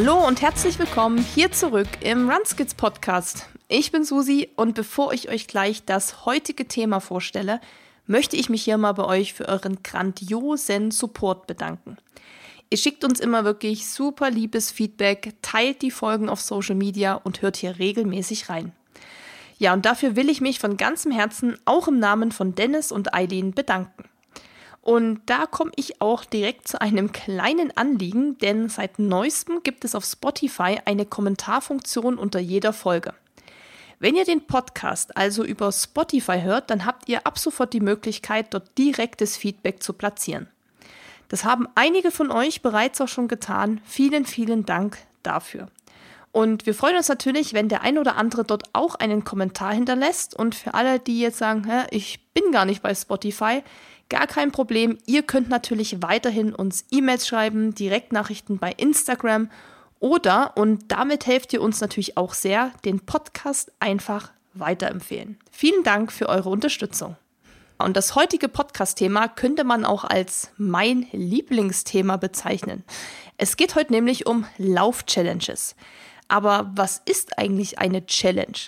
Hallo und herzlich willkommen hier zurück im Runskids Podcast. Ich bin Susi und bevor ich euch gleich das heutige Thema vorstelle, möchte ich mich hier mal bei euch für euren grandiosen Support bedanken. Ihr schickt uns immer wirklich super liebes Feedback, teilt die Folgen auf Social Media und hört hier regelmäßig rein. Ja, und dafür will ich mich von ganzem Herzen auch im Namen von Dennis und Eileen bedanken. Und da komme ich auch direkt zu einem kleinen Anliegen, denn seit neuestem gibt es auf Spotify eine Kommentarfunktion unter jeder Folge. Wenn ihr den Podcast also über Spotify hört, dann habt ihr ab sofort die Möglichkeit, dort direktes Feedback zu platzieren. Das haben einige von euch bereits auch schon getan. Vielen, vielen Dank dafür. Und wir freuen uns natürlich, wenn der ein oder andere dort auch einen Kommentar hinterlässt. Und für alle, die jetzt sagen, ich bin gar nicht bei Spotify, gar kein Problem. Ihr könnt natürlich weiterhin uns E-Mails schreiben, Direktnachrichten bei Instagram oder, und damit helft ihr uns natürlich auch sehr, den Podcast einfach weiterempfehlen. Vielen Dank für eure Unterstützung. Und das heutige Podcast-Thema könnte man auch als mein Lieblingsthema bezeichnen. Es geht heute nämlich um Lauf-Challenges. Aber was ist eigentlich eine Challenge?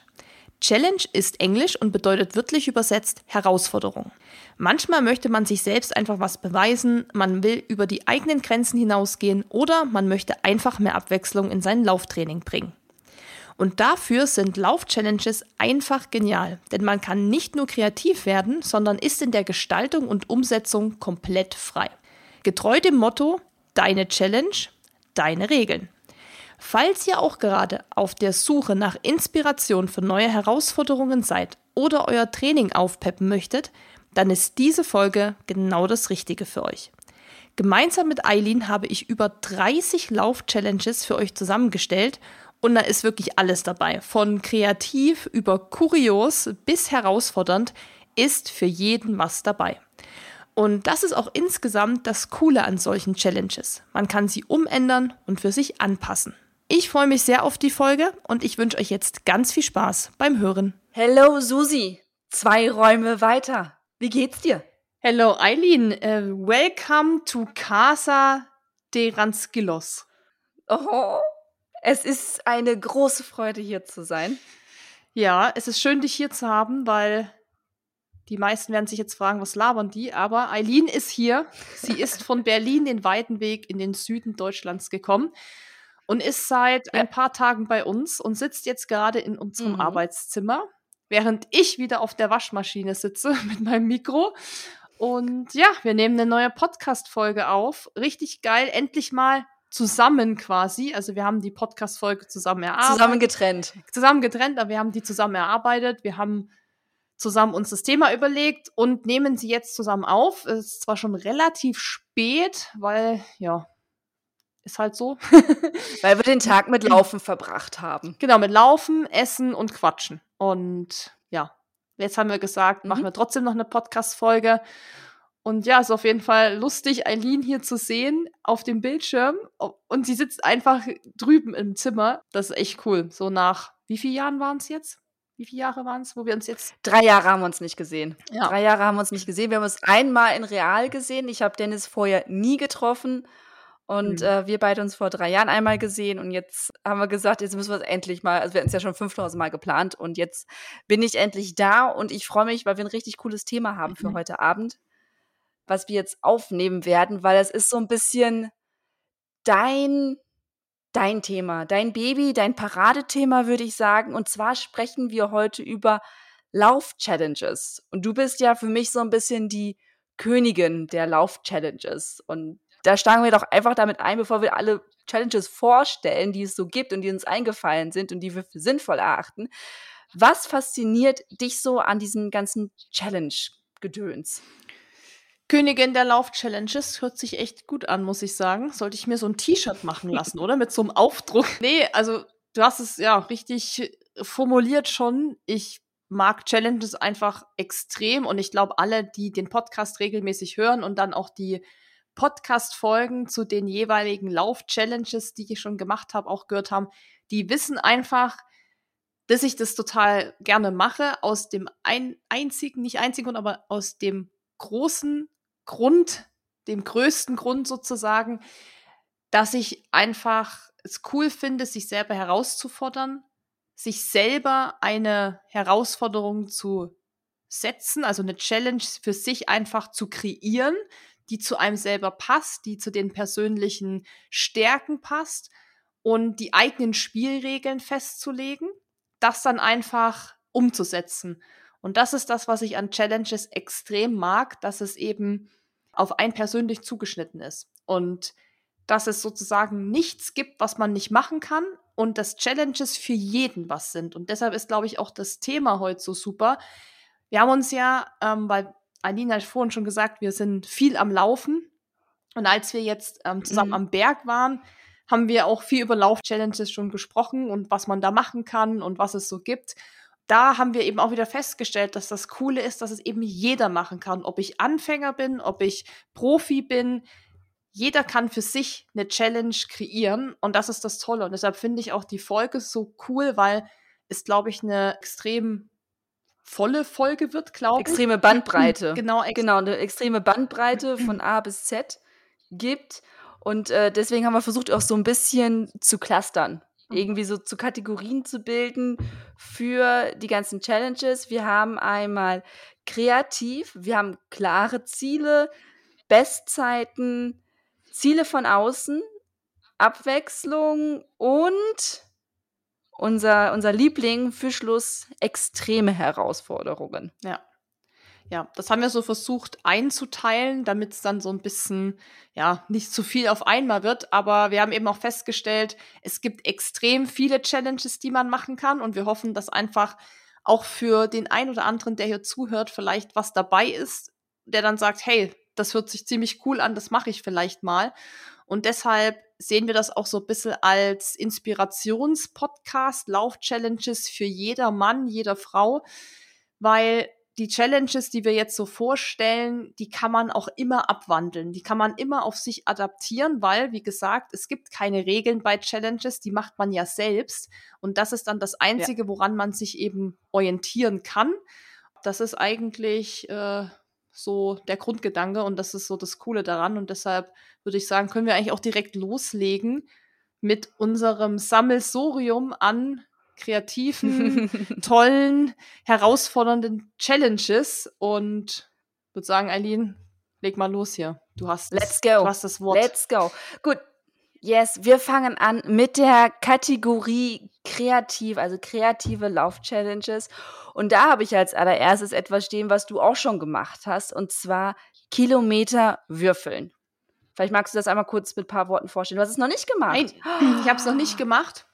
Challenge ist Englisch und bedeutet wörtlich übersetzt Herausforderung. Manchmal möchte man sich selbst einfach was beweisen, man will über die eigenen Grenzen hinausgehen oder man möchte einfach mehr Abwechslung in sein Lauftraining bringen. Und dafür sind Lauf-Challenges einfach genial, denn man kann nicht nur kreativ werden, sondern ist in der Gestaltung und Umsetzung komplett frei. Getreu dem Motto, deine Challenge, deine Regeln. Falls ihr auch gerade auf der Suche nach Inspiration für neue Herausforderungen seid oder euer Training aufpeppen möchtet, dann ist diese Folge genau das Richtige für euch. Gemeinsam mit Eileen habe ich über 30 Lauf-Challenges für euch zusammengestellt und da ist wirklich alles dabei. Von kreativ über kurios bis herausfordernd ist für jeden was dabei. Und das ist auch insgesamt das Coole an solchen Challenges. Man kann sie umändern und für sich anpassen. Ich freue mich sehr auf die Folge und ich wünsche euch jetzt ganz viel Spaß beim Hören. Hello Susi, zwei Räume weiter. Wie geht's dir? Hello Eileen, uh, welcome to Casa de Ranskilos. Oh, es ist eine große Freude hier zu sein. Ja, es ist schön dich hier zu haben, weil die meisten werden sich jetzt fragen, was labern die? Aber Eileen ist hier. Sie ist von Berlin den weiten Weg in den Süden Deutschlands gekommen und ist seit ja. ein paar Tagen bei uns und sitzt jetzt gerade in unserem mhm. Arbeitszimmer, während ich wieder auf der Waschmaschine sitze mit meinem Mikro. Und ja, wir nehmen eine neue Podcast-Folge auf. Richtig geil, endlich mal zusammen quasi. Also wir haben die Podcast-Folge zusammen erarbeitet. Zusammen getrennt. Zusammen getrennt, aber wir haben die zusammen erarbeitet. Wir haben zusammen uns das Thema überlegt und nehmen sie jetzt zusammen auf. Es ist zwar schon relativ spät, weil ja, ist halt so. Weil wir den Tag mit Laufen verbracht haben. Genau, mit Laufen, Essen und Quatschen. Und ja, jetzt haben wir gesagt, mhm. machen wir trotzdem noch eine Podcast-Folge. Und ja, ist auf jeden Fall lustig, Eileen hier zu sehen auf dem Bildschirm. Und sie sitzt einfach drüben im Zimmer. Das ist echt cool. So nach, wie vielen Jahren waren es jetzt? Wie viele Jahre waren es, wo wir uns jetzt. Drei Jahre haben wir uns nicht gesehen. Ja. Drei Jahre haben wir uns nicht gesehen. Wir haben uns einmal in Real gesehen. Ich habe Dennis vorher nie getroffen. Und mhm. äh, wir beide uns vor drei Jahren einmal gesehen und jetzt haben wir gesagt, jetzt müssen wir es endlich mal, also wir hatten es ja schon 5000 Mal geplant und jetzt bin ich endlich da und ich freue mich, weil wir ein richtig cooles Thema haben für mhm. heute Abend, was wir jetzt aufnehmen werden, weil es ist so ein bisschen dein, dein Thema, dein Baby, dein Paradethema, würde ich sagen. Und zwar sprechen wir heute über Lauf-Challenges. Und du bist ja für mich so ein bisschen die Königin der Lauf-Challenges. Und da steigen wir doch einfach damit ein, bevor wir alle Challenges vorstellen, die es so gibt und die uns eingefallen sind und die wir für sinnvoll erachten. Was fasziniert dich so an diesem ganzen Challenge-Gedöns? Königin der Lauf-Challenges hört sich echt gut an, muss ich sagen. Sollte ich mir so ein T-Shirt machen lassen, oder? Mit so einem Aufdruck. Nee, also du hast es ja richtig formuliert schon. Ich mag Challenges einfach extrem und ich glaube, alle, die den Podcast regelmäßig hören und dann auch die Podcast-Folgen zu den jeweiligen Lauf-Challenges, die ich schon gemacht habe, auch gehört haben, die wissen einfach, dass ich das total gerne mache, aus dem ein, einzigen, nicht einzigen, aber aus dem großen Grund, dem größten Grund sozusagen, dass ich einfach es cool finde, sich selber herauszufordern, sich selber eine Herausforderung zu setzen, also eine Challenge für sich einfach zu kreieren, die zu einem selber passt, die zu den persönlichen Stärken passt und die eigenen Spielregeln festzulegen, das dann einfach umzusetzen. Und das ist das, was ich an Challenges extrem mag, dass es eben auf ein persönlich zugeschnitten ist. Und dass es sozusagen nichts gibt, was man nicht machen kann und dass Challenges für jeden was sind. Und deshalb ist, glaube ich, auch das Thema heute so super. Wir haben uns ja, ähm, weil Alina hat vorhin schon gesagt, wir sind viel am Laufen. Und als wir jetzt ähm, zusammen mhm. am Berg waren, haben wir auch viel über Lauf-Challenges schon gesprochen und was man da machen kann und was es so gibt. Da haben wir eben auch wieder festgestellt, dass das Coole ist, dass es eben jeder machen kann. Ob ich Anfänger bin, ob ich Profi bin, jeder kann für sich eine Challenge kreieren und das ist das Tolle. Und deshalb finde ich auch die Folge so cool, weil es, glaube ich, eine extrem volle Folge wird, glaube ich. Extreme Bandbreite. genau, ex genau, eine extreme Bandbreite von A bis Z gibt. Und äh, deswegen haben wir versucht, auch so ein bisschen zu clustern. Mhm. Irgendwie so zu Kategorien zu bilden für die ganzen Challenges. Wir haben einmal kreativ, wir haben klare Ziele, Bestzeiten, Ziele von außen, Abwechslung und unser, unser Liebling für Schluss extreme Herausforderungen. Ja. Ja, das haben wir so versucht einzuteilen, damit es dann so ein bisschen, ja, nicht zu viel auf einmal wird. Aber wir haben eben auch festgestellt, es gibt extrem viele Challenges, die man machen kann. Und wir hoffen, dass einfach auch für den einen oder anderen, der hier zuhört, vielleicht was dabei ist, der dann sagt, hey, das hört sich ziemlich cool an, das mache ich vielleicht mal. Und deshalb sehen wir das auch so ein bisschen als Inspirationspodcast, Lauf-Challenges für jeder Mann, jeder Frau, weil die Challenges, die wir jetzt so vorstellen, die kann man auch immer abwandeln. Die kann man immer auf sich adaptieren, weil, wie gesagt, es gibt keine Regeln bei Challenges, die macht man ja selbst. Und das ist dann das Einzige, ja. woran man sich eben orientieren kann. Das ist eigentlich äh, so der Grundgedanke und das ist so das Coole daran. Und deshalb würde ich sagen, können wir eigentlich auch direkt loslegen mit unserem Sammelsorium an kreativen, tollen, herausfordernden Challenges. Und würde sagen, Eileen, leg mal los hier. Du hast, Let's go. Du hast das Wort. Let's go. Gut. Yes, wir fangen an mit der Kategorie kreativ, also kreative Lauf-Challenges. Und da habe ich als allererstes etwas stehen, was du auch schon gemacht hast, und zwar Kilometer würfeln. Vielleicht magst du das einmal kurz mit ein paar Worten vorstellen. Du hast es noch nicht gemacht. Nein, ich habe es noch nicht gemacht.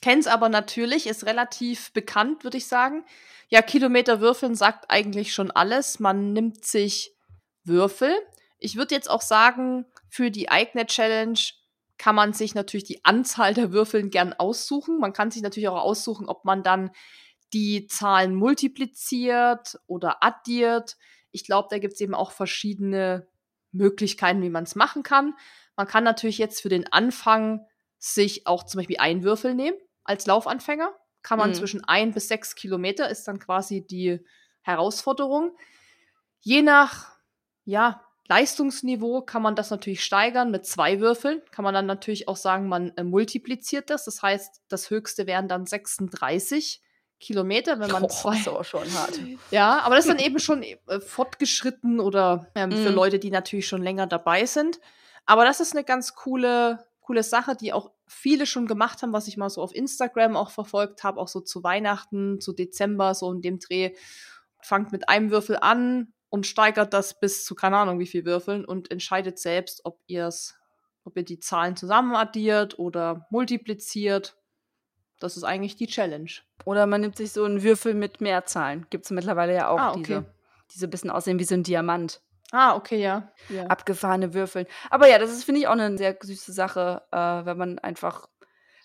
Kenn's aber natürlich, ist relativ bekannt, würde ich sagen. Ja, Kilometer würfeln sagt eigentlich schon alles. Man nimmt sich Würfel. Ich würde jetzt auch sagen, für die eigene Challenge kann man sich natürlich die Anzahl der Würfeln gern aussuchen. Man kann sich natürlich auch aussuchen, ob man dann die Zahlen multipliziert oder addiert. Ich glaube, da gibt es eben auch verschiedene Möglichkeiten, wie man es machen kann. Man kann natürlich jetzt für den Anfang sich auch zum Beispiel einen Würfel nehmen als Laufanfänger. Kann man mhm. zwischen ein bis sechs Kilometer ist dann quasi die Herausforderung. Je nach ja, Leistungsniveau kann man das natürlich steigern mit zwei Würfeln. Kann man dann natürlich auch sagen, man äh, multipliziert das. Das heißt, das höchste wären dann 36 Kilometer, wenn man oh, zwei. Das ist schon hart. Ja, aber das ist dann eben schon äh, fortgeschritten oder ähm, mm. für mhm. Leute, die natürlich schon länger dabei sind. Aber das ist eine ganz coole, coole Sache, die auch viele schon gemacht haben, was ich mal so auf Instagram auch verfolgt habe, auch so zu Weihnachten, zu Dezember, so in dem Dreh. Fangt mit einem Würfel an und steigert das bis zu keine Ahnung wie viel Würfeln und entscheidet selbst, ob ihr es, ob ihr die Zahlen zusammen addiert oder multipliziert das ist eigentlich die Challenge. Oder man nimmt sich so einen Würfel mit Mehrzahlen. Gibt es mittlerweile ja auch ah, okay. diese, die so ein bisschen aussehen wie so ein Diamant. Ah, okay, ja. ja. Abgefahrene Würfel. Aber ja, das ist, finde ich, auch eine sehr süße Sache, äh, wenn man einfach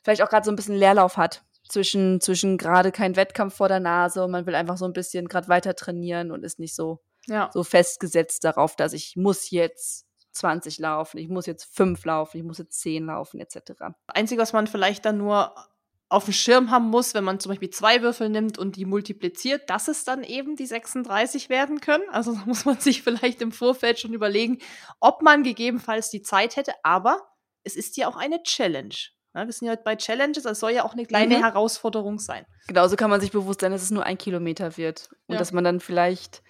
vielleicht auch gerade so ein bisschen Leerlauf hat. Zwischen, zwischen gerade kein Wettkampf vor der Nase und man will einfach so ein bisschen gerade weiter trainieren und ist nicht so, ja. so festgesetzt darauf, dass ich muss jetzt 20 laufen, ich muss jetzt 5 laufen, ich muss jetzt 10 laufen, etc. Einzige, was man vielleicht dann nur auf dem Schirm haben muss, wenn man zum Beispiel zwei Würfel nimmt und die multipliziert, dass es dann eben die 36 werden können. Also da muss man sich vielleicht im Vorfeld schon überlegen, ob man gegebenenfalls die Zeit hätte. Aber es ist ja auch eine Challenge. Ja, wir sind ja heute bei Challenges, das soll ja auch eine kleine mhm. Herausforderung sein. Genauso kann man sich bewusst sein, dass es nur ein Kilometer wird. Und ja. dass man dann vielleicht,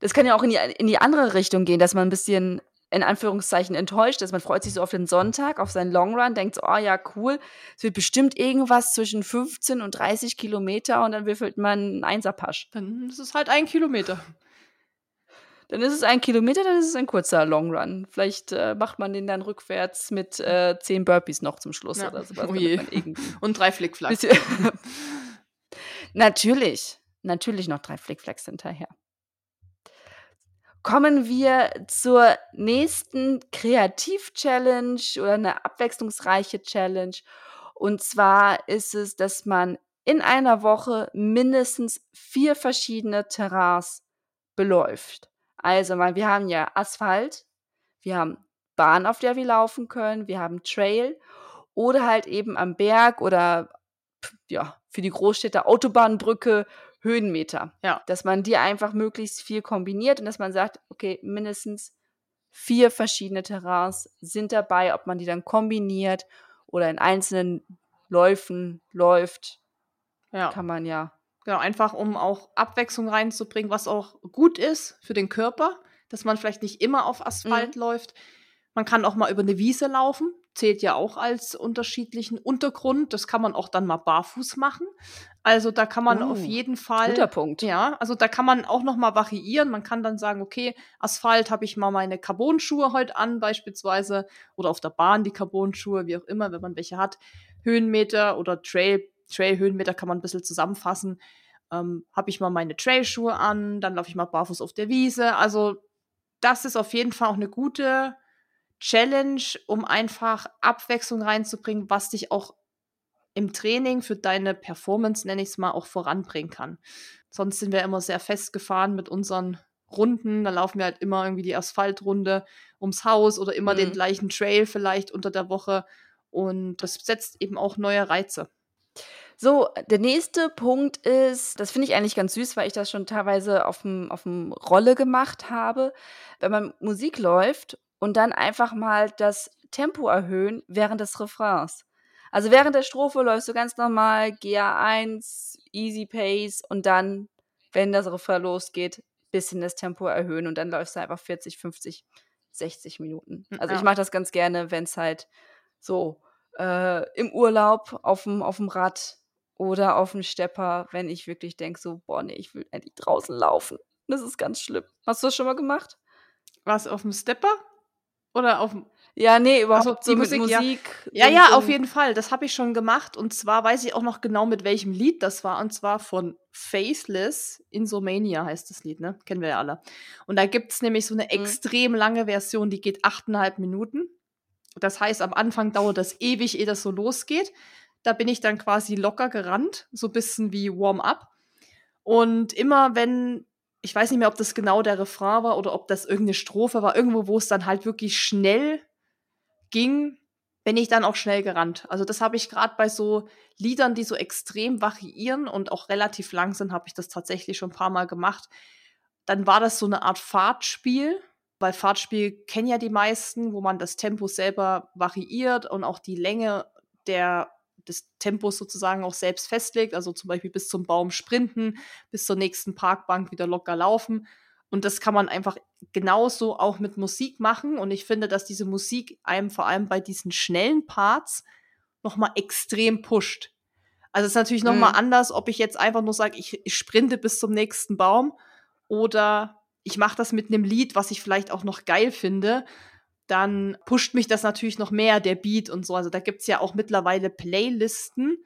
das kann ja auch in die, in die andere Richtung gehen, dass man ein bisschen in Anführungszeichen enttäuscht ist. Man freut sich so auf den Sonntag, auf seinen Long Run, denkt so, oh ja, cool, es wird bestimmt irgendwas zwischen 15 und 30 Kilometer und dann würfelt man einen Einserpasch. Dann ist es halt ein Kilometer. Dann ist es ein Kilometer, dann ist es ein kurzer Long Run. Vielleicht äh, macht man den dann rückwärts mit äh, zehn Burpees noch zum Schluss ja. oder sowas. Oh je. Und drei Flickflacks. natürlich, natürlich noch drei Flickflacks hinterher kommen wir zur nächsten Kreativ-Challenge oder eine abwechslungsreiche Challenge. Und zwar ist es, dass man in einer Woche mindestens vier verschiedene Terrains beläuft. Also, wir haben ja Asphalt, wir haben Bahn, auf der wir laufen können, wir haben Trail oder halt eben am Berg oder ja, für die Großstädte Autobahnbrücke Höhenmeter. Ja. Dass man die einfach möglichst viel kombiniert und dass man sagt, okay, mindestens vier verschiedene Terrains sind dabei, ob man die dann kombiniert oder in einzelnen Läufen läuft. Ja. Kann man ja. Genau, einfach um auch Abwechslung reinzubringen, was auch gut ist für den Körper, dass man vielleicht nicht immer auf Asphalt mhm. läuft. Man kann auch mal über eine Wiese laufen, zählt ja auch als unterschiedlichen Untergrund. Das kann man auch dann mal barfuß machen. Also da kann man uh, auf oh, jeden Fall. Guter Punkt. Ja, also da kann man auch noch mal variieren. Man kann dann sagen, okay, Asphalt habe ich mal meine Carbon-Schuhe heute an beispielsweise oder auf der Bahn die Carbon-Schuhe, wie auch immer, wenn man welche hat. Höhenmeter oder Trail, Trail-Höhenmeter kann man ein bisschen zusammenfassen. Ähm, habe ich mal meine Trail-Schuhe an, dann laufe ich mal barfuß auf der Wiese. Also das ist auf jeden Fall auch eine gute Challenge, um einfach Abwechslung reinzubringen, was dich auch im Training für deine Performance, nenne ich es mal, auch voranbringen kann. Sonst sind wir immer sehr festgefahren mit unseren Runden. Da laufen wir halt immer irgendwie die Asphaltrunde ums Haus oder immer mhm. den gleichen Trail vielleicht unter der Woche. Und das setzt eben auch neue Reize. So, der nächste Punkt ist, das finde ich eigentlich ganz süß, weil ich das schon teilweise auf dem, auf dem Rolle gemacht habe. Wenn man Musik läuft und dann einfach mal das Tempo erhöhen während des Refrains. Also während der Strophe läufst du ganz normal GA1, Easy Pace und dann, wenn das Refrain losgeht, bisschen das Tempo erhöhen und dann läufst du einfach 40, 50, 60 Minuten. Hm, also ja. ich mache das ganz gerne, wenn es halt so äh, im Urlaub auf dem Rad oder auf dem Stepper, wenn ich wirklich denke, so, boah, nee, ich will endlich draußen laufen. Das ist ganz schlimm. Hast du das schon mal gemacht? Was, auf dem Stepper? Oder auf Ja, nee, überhaupt also, so Musik, Musik. Ja, ja, ja auf jeden Fall. Das habe ich schon gemacht. Und zwar weiß ich auch noch genau, mit welchem Lied das war. Und zwar von Faceless. Insomania heißt das Lied, ne? Kennen wir ja alle. Und da gibt es nämlich so eine mhm. extrem lange Version, die geht achteinhalb Minuten. Das heißt, am Anfang dauert das ewig, ehe das so losgeht. Da bin ich dann quasi locker gerannt, so ein bisschen wie Warm-up. Und immer wenn ich weiß nicht mehr, ob das genau der Refrain war oder ob das irgendeine Strophe war, irgendwo, wo es dann halt wirklich schnell ging, bin ich dann auch schnell gerannt. Also das habe ich gerade bei so Liedern, die so extrem variieren und auch relativ lang sind, habe ich das tatsächlich schon ein paar Mal gemacht. Dann war das so eine Art Fahrtspiel, weil Fahrtspiel kennen ja die meisten, wo man das Tempo selber variiert und auch die Länge der des Tempos sozusagen auch selbst festlegt. Also zum Beispiel bis zum Baum sprinten, bis zur nächsten Parkbank wieder locker laufen. Und das kann man einfach genauso auch mit Musik machen. Und ich finde, dass diese Musik einem vor allem bei diesen schnellen Parts nochmal extrem pusht. Also es ist natürlich nochmal mhm. anders, ob ich jetzt einfach nur sage, ich, ich sprinte bis zum nächsten Baum oder ich mache das mit einem Lied, was ich vielleicht auch noch geil finde dann pusht mich das natürlich noch mehr, der Beat und so. Also da gibt es ja auch mittlerweile Playlisten.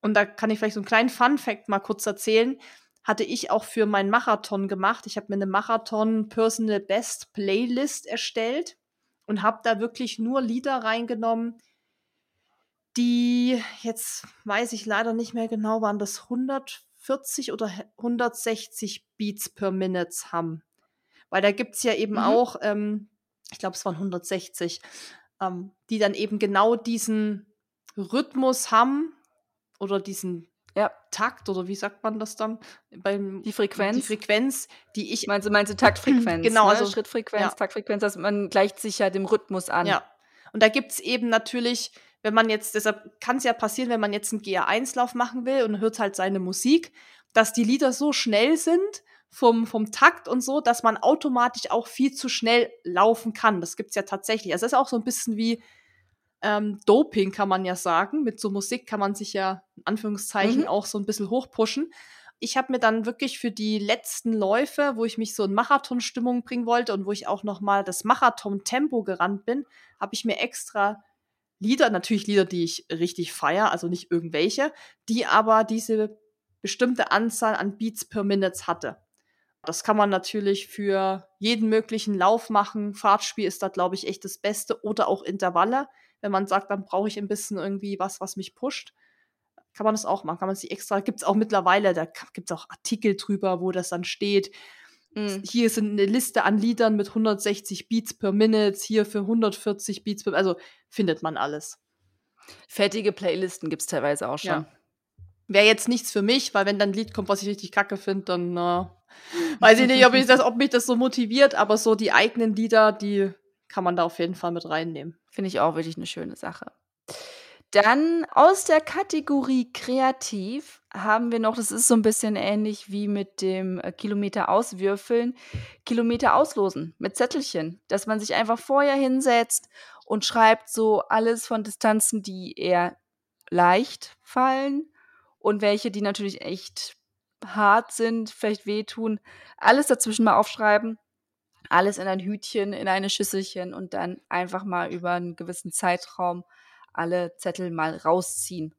Und da kann ich vielleicht so einen kleinen Fun-Fact mal kurz erzählen. Hatte ich auch für meinen Marathon gemacht. Ich habe mir eine Marathon Personal Best Playlist erstellt und habe da wirklich nur Lieder reingenommen, die jetzt weiß ich leider nicht mehr genau, waren das 140 oder 160 Beats per Minute haben. Weil da gibt es ja eben mhm. auch ähm, ich glaube, es waren 160, ähm, die dann eben genau diesen Rhythmus haben oder diesen ja. Takt oder wie sagt man das dann? Beim, die Frequenz. Die Frequenz, die ich. Meinst du, meinst du Taktfrequenz? genau, ne? also Schrittfrequenz, ja. Taktfrequenz, dass man gleicht sich ja dem Rhythmus an. Ja. Und da gibt es eben natürlich wenn man jetzt, deshalb kann es ja passieren, wenn man jetzt einen GA1-Lauf machen will und hört halt seine Musik, dass die Lieder so schnell sind vom, vom Takt und so, dass man automatisch auch viel zu schnell laufen kann. Das gibt's ja tatsächlich. Also das ist auch so ein bisschen wie ähm, Doping, kann man ja sagen. Mit so Musik kann man sich ja in Anführungszeichen mhm. auch so ein bisschen hochpushen. Ich habe mir dann wirklich für die letzten Läufe, wo ich mich so in Marathon-Stimmung bringen wollte und wo ich auch noch mal das Marathon-Tempo gerannt bin, habe ich mir extra Lieder, natürlich Lieder, die ich richtig feier, also nicht irgendwelche, die aber diese bestimmte Anzahl an Beats per Minute hatte. Das kann man natürlich für jeden möglichen Lauf machen. Fahrtspiel ist da, glaube ich, echt das Beste. Oder auch Intervalle. Wenn man sagt, dann brauche ich ein bisschen irgendwie was, was mich pusht, kann man das auch machen. Kann man sich extra, gibt es auch mittlerweile, da gibt es auch Artikel drüber, wo das dann steht. Mhm. Hier sind eine Liste an Liedern mit 160 Beats per Minute, hier für 140 Beats per Also findet man alles. Fertige Playlisten gibt es teilweise auch schon. Ja. Wäre jetzt nichts für mich, weil wenn dann ein Lied kommt, was ich richtig kacke finde, dann äh, weiß ich nicht, ob, ich das, ob mich das so motiviert, aber so die eigenen Lieder, die kann man da auf jeden Fall mit reinnehmen. Finde ich auch wirklich eine schöne Sache. Dann aus der Kategorie kreativ haben wir noch, das ist so ein bisschen ähnlich wie mit dem äh, Kilometer auswürfeln, Kilometer auslosen mit Zettelchen, dass man sich einfach vorher hinsetzt und schreibt so alles von Distanzen, die eher leicht fallen und welche, die natürlich echt hart sind, vielleicht wehtun, alles dazwischen mal aufschreiben, alles in ein Hütchen, in eine Schüsselchen und dann einfach mal über einen gewissen Zeitraum alle Zettel mal rausziehen.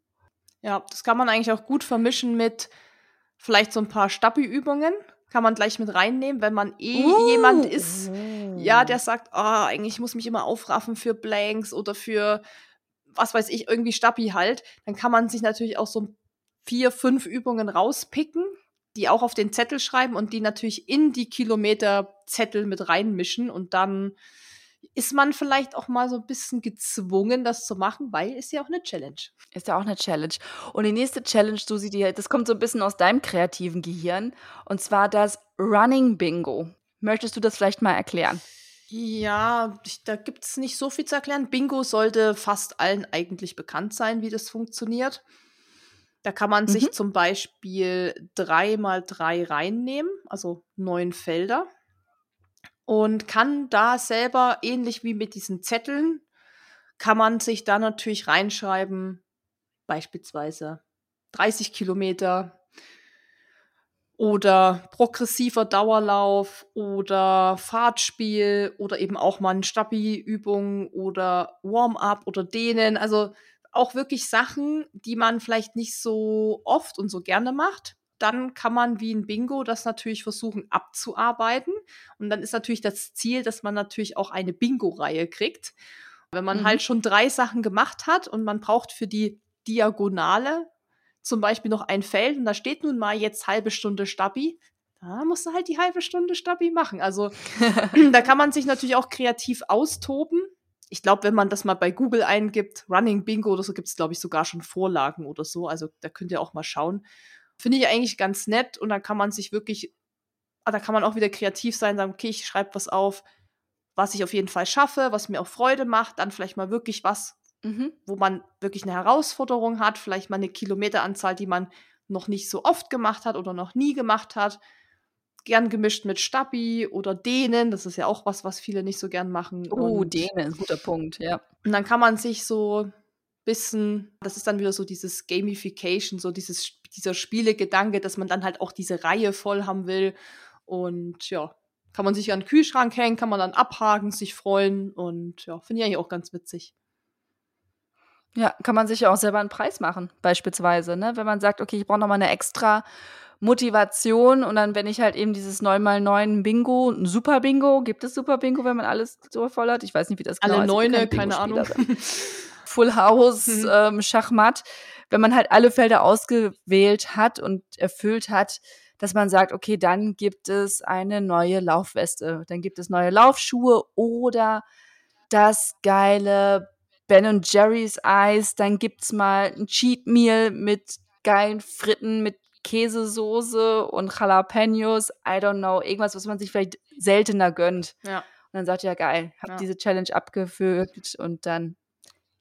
Ja, das kann man eigentlich auch gut vermischen mit vielleicht so ein paar Stabi-Übungen. Kann man gleich mit reinnehmen, wenn man eh uh, jemand ist, uh. ja, der sagt, oh, eigentlich muss ich mich immer aufraffen für Blanks oder für was weiß ich, irgendwie Stabi halt. Dann kann man sich natürlich auch so vier, fünf Übungen rauspicken, die auch auf den Zettel schreiben und die natürlich in die Kilometerzettel mit reinmischen und dann ist man vielleicht auch mal so ein bisschen gezwungen, das zu machen, weil ist ja auch eine Challenge. Ist ja auch eine Challenge. Und die nächste Challenge, Susi, die, das kommt so ein bisschen aus deinem kreativen Gehirn, und zwar das Running Bingo. Möchtest du das vielleicht mal erklären? Ja, da gibt es nicht so viel zu erklären. Bingo sollte fast allen eigentlich bekannt sein, wie das funktioniert. Da kann man mhm. sich zum Beispiel drei mal drei reinnehmen, also neun Felder und kann da selber, ähnlich wie mit diesen Zetteln, kann man sich da natürlich reinschreiben, beispielsweise 30 Kilometer oder progressiver Dauerlauf oder Fahrtspiel oder eben auch mal eine Stabi-Übung oder Warm-up oder Dehnen. Also auch wirklich Sachen, die man vielleicht nicht so oft und so gerne macht dann kann man wie ein Bingo das natürlich versuchen abzuarbeiten. Und dann ist natürlich das Ziel, dass man natürlich auch eine Bingo-Reihe kriegt. Wenn man halt mhm. halt schon drei Sachen gemacht hat und man braucht für die Diagonale zum Beispiel noch ein Feld und da steht nun mal jetzt halbe Stunde Stabi, da musst du halt die halbe Stunde Stabi machen. Also da kann man sich natürlich auch kreativ austoben. Ich glaube, wenn man das mal bei Google eingibt, Running Bingo oder so, gibt es, glaube ich, sogar schon Vorlagen oder so. Also da könnt ihr auch mal schauen. Finde ich eigentlich ganz nett und dann kann man sich wirklich, ah, da kann man auch wieder kreativ sein, sagen, okay, ich schreibe was auf, was ich auf jeden Fall schaffe, was mir auch Freude macht, dann vielleicht mal wirklich was, mhm. wo man wirklich eine Herausforderung hat, vielleicht mal eine Kilometeranzahl, die man noch nicht so oft gemacht hat oder noch nie gemacht hat. Gern gemischt mit Stabi oder Dehnen, das ist ja auch was, was viele nicht so gern machen. Oh, Dehnen, ist ein guter Punkt, ja. Und dann kann man sich so bisschen, das ist dann wieder so dieses Gamification, so dieses, dieser Spielegedanke, dass man dann halt auch diese Reihe voll haben will. Und ja, kann man sich an den Kühlschrank hängen, kann man dann abhaken, sich freuen und ja, finde ich eigentlich auch ganz witzig. Ja, kann man sich ja auch selber einen Preis machen, beispielsweise, ne? Wenn man sagt, okay, ich brauche nochmal eine extra Motivation und dann, wenn ich halt eben dieses 9x9 Bingo, ein Super Bingo, gibt es Super Bingo, wenn man alles so voll hat? Ich weiß nicht, wie das genau Alle Neune, keine Ahnung. Full House, mhm. ähm, Schachmatt, wenn man halt alle Felder ausgewählt hat und erfüllt hat, dass man sagt, okay, dann gibt es eine neue Laufweste, dann gibt es neue Laufschuhe oder das geile Ben Jerry's Eis, dann gibt's mal ein Cheat Meal mit geilen Fritten, mit Käsesoße und Jalapenos, I don't know, irgendwas, was man sich vielleicht seltener gönnt. Ja. Und dann sagt ja geil, hab ja. diese Challenge abgefüllt und dann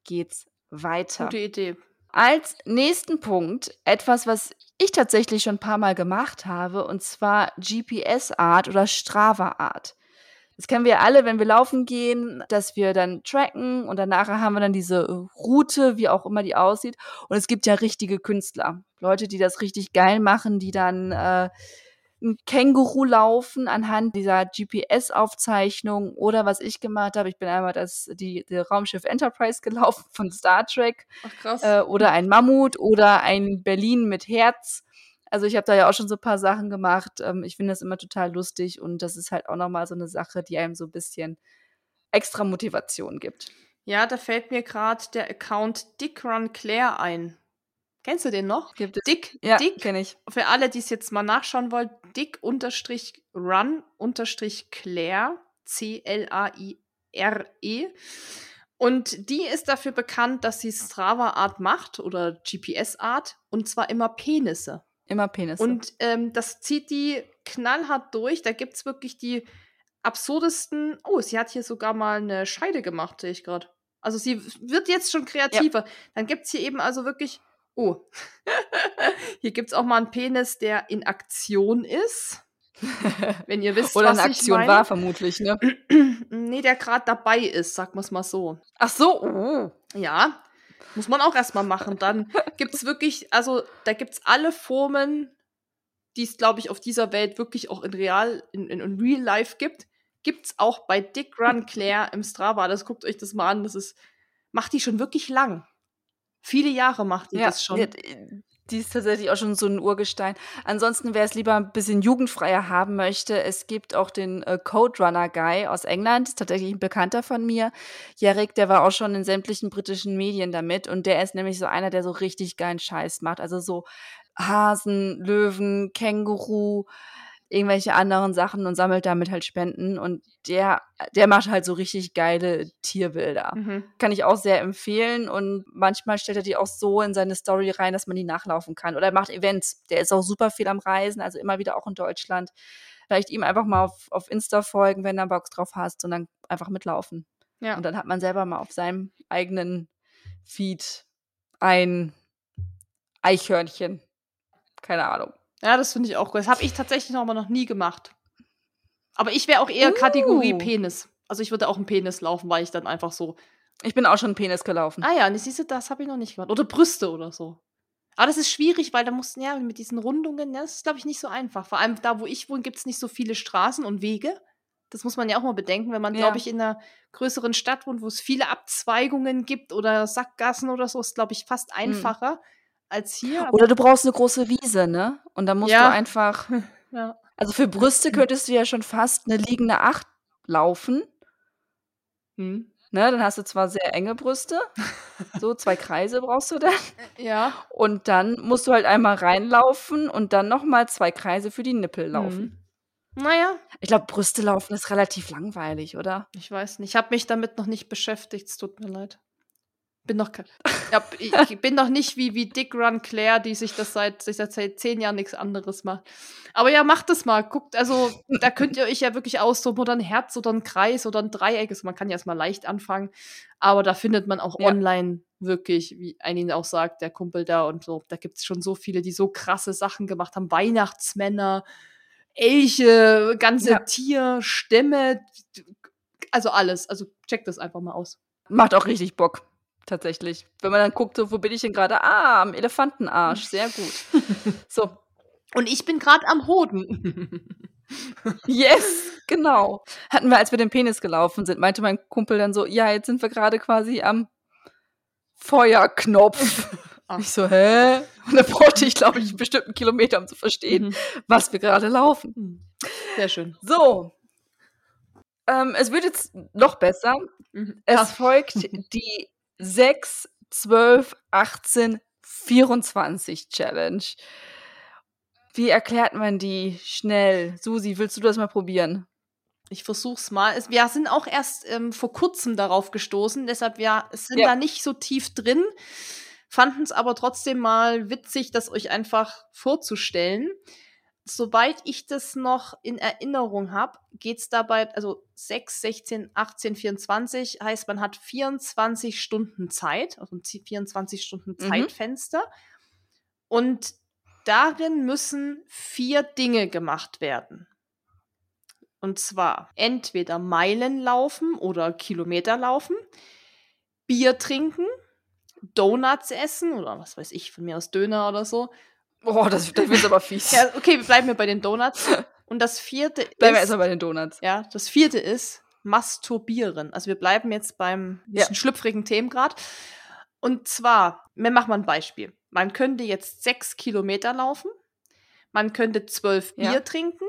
geht's weiter. Gute Idee. Als nächsten Punkt etwas, was ich tatsächlich schon ein paar Mal gemacht habe, und zwar GPS-Art oder Strava-Art. Das kennen wir alle, wenn wir laufen gehen, dass wir dann tracken und danach haben wir dann diese Route, wie auch immer die aussieht. Und es gibt ja richtige Künstler, Leute, die das richtig geil machen, die dann äh, ein Känguru laufen anhand dieser GPS-Aufzeichnung oder was ich gemacht habe, ich bin einmal das die, die Raumschiff Enterprise gelaufen von Star Trek Ach, krass. Äh, oder ein Mammut oder ein Berlin mit Herz. Also ich habe da ja auch schon so ein paar Sachen gemacht. Ähm, ich finde das immer total lustig und das ist halt auch nochmal so eine Sache, die einem so ein bisschen extra Motivation gibt. Ja, da fällt mir gerade der Account Dick Run Claire ein. Kennst du den noch? Gibt es? Dick, Ja, Dick, kenne ich. für alle, die es jetzt mal nachschauen wollen, Dick unterstrich Run unterstrich Claire, C-L-A-I-R-E. Und die ist dafür bekannt, dass sie Strava-Art macht oder GPS-Art und zwar immer Penisse. Immer Penisse. Und ähm, das zieht die knallhart durch. Da gibt es wirklich die absurdesten. Oh, sie hat hier sogar mal eine Scheide gemacht, sehe ich gerade. Also sie wird jetzt schon kreativer. Dann gibt es hier eben also wirklich. Oh. hier gibt es auch mal einen Penis, der in Aktion ist. Wenn ihr wisst, Oder was eine ich Aktion meine. war vermutlich, ne? nee, der gerade dabei ist, sagen wir es mal so. Ach so. Oh. Ja, muss man auch erstmal machen. Dann gibt es wirklich, also da gibt es alle Formen, die es, glaube ich, auf dieser Welt wirklich auch in Real, in, in, in Real Life gibt. Gibt es auch bei Dick Run Claire im Strava. Das guckt euch das mal an. Das ist, macht die schon wirklich lang. Viele Jahre macht die Ja, das schon. Die, die ist tatsächlich auch schon so ein Urgestein. Ansonsten, wer es lieber ein bisschen jugendfreier haben möchte, es gibt auch den äh, Code Runner Guy aus England, ist tatsächlich ein Bekannter von mir. Jarek, der war auch schon in sämtlichen britischen Medien damit und der ist nämlich so einer, der so richtig geilen Scheiß macht. Also so Hasen, Löwen, Känguru, irgendwelche anderen Sachen und sammelt damit halt Spenden und der, der macht halt so richtig geile Tierbilder Mhm. kann ich auch sehr empfehlen und manchmal stellt er die auch so in seine Story rein, dass man die nachlaufen kann. Oder er macht Events. Der ist auch super viel am Reisen, also immer wieder auch in Deutschland. Vielleicht ihm einfach mal auf, auf Insta folgen, wenn du Bock drauf hast und dann einfach mitlaufen. Ja. Und dann hat man selber mal auf seinem eigenen Feed ein Eichhörnchen. Keine Ahnung. Ja, das finde ich auch gut. Das habe ich tatsächlich noch mal noch nie gemacht. Aber ich wäre auch eher Kategorie Uh. Penis. Also ich würde auch einen Penis laufen, weil ich dann einfach so Ich bin auch schon Penis gelaufen. Ah ja, und siehst du, das habe ich noch nicht gemacht. Oder Brüste oder so. Aber das ist schwierig, weil da mussten ja mit diesen Rundungen, ja, das ist, glaube ich, nicht so einfach. Vor allem da, wo ich wohne, gibt es nicht so viele Straßen und Wege. Das muss man ja auch mal bedenken, wenn man, Ja. glaube ich, in einer größeren Stadt wohnt, wo es viele Abzweigungen gibt oder Sackgassen oder so, ist, glaube ich, fast einfacher als hier. Oder du brauchst eine große Wiese, ne? Und dann musst Ja. du einfach ja. Also für Brüste könntest du ja schon fast eine liegende Acht laufen. Hm. Ne? Dann hast du zwar sehr enge Brüste, so zwei Kreise brauchst du dann. ja. Und dann musst du halt einmal reinlaufen und dann nochmal zwei Kreise für die Nippel laufen. Hm. Naja, Ich glaube, Brüste laufen ist relativ langweilig, oder? ich weiß nicht. Ich habe mich damit noch nicht beschäftigt. Es tut mir leid. Bin noch, ja, ich bin noch nicht wie, wie Dick Run Claire, die sich das seit, sich das seit zehn Jahren nichts anderes macht. Aber ja, macht es mal. Guckt, also da könnt ihr euch ja wirklich austoben oder ein Herz oder ein Kreis oder ein Dreieck. Also, man kann ja erstmal leicht anfangen. Aber da findet man auch Ja. online wirklich, wie Eileen auch sagt, der Kumpel da und so. Da gibt es schon so viele, die so krasse Sachen gemacht haben. Weihnachtsmänner, Elche, ganze Ja. Tierstämme. Also alles. Also checkt das einfach mal aus. Macht auch richtig Bock, tatsächlich. Wenn man dann guckt, so, wo bin ich denn gerade? Ah, am Elefantenarsch. Sehr gut. So, Und ich bin gerade am Hoden. Yes, genau. Hatten wir, als wir den Penis gelaufen sind, meinte mein Kumpel dann so, ja, jetzt sind wir gerade quasi am Feuerknopf. Ach. Ich so, hä? Und da brauchte ich, glaube ich, einen bestimmten Kilometer, um zu verstehen, Mhm. was wir gerade laufen. Mhm. Sehr schön. So. Ähm, es wird jetzt noch besser. Mhm. Es folgt die 6, 12, 18, 24 Challenge. Wie erklärt man die schnell? Susi, willst du das mal probieren? Ich versuch's mal. Wir sind auch erst ähm, vor kurzem darauf gestoßen, deshalb wir sind Ja. da nicht so tief drin, fanden es aber trotzdem mal witzig, das euch einfach vorzustellen. Soweit ich das noch in Erinnerung habe, geht es dabei, also 6, 16, 18, 24, heißt, man hat 24 Stunden Zeit, also ein 24 Stunden mhm. Zeitfenster. Und darin müssen vier Dinge gemacht werden. Und zwar entweder Meilen laufen oder Kilometer laufen, Bier trinken, Donuts essen oder was weiß ich, von mir aus Döner oder so Oh, das, das wird aber fies. ja, okay, wir bleiben wir bei den Donuts. Und das vierte ist. Bleiben wir erstmal bei den Donuts. Ja, das vierte ist Masturbieren. Also wir bleiben jetzt beim ja. schlüpfrigen Themengrad. Und zwar, wir machen mal ein Beispiel. Man könnte jetzt sechs Kilometer laufen, man könnte zwölf ja. Bier trinken,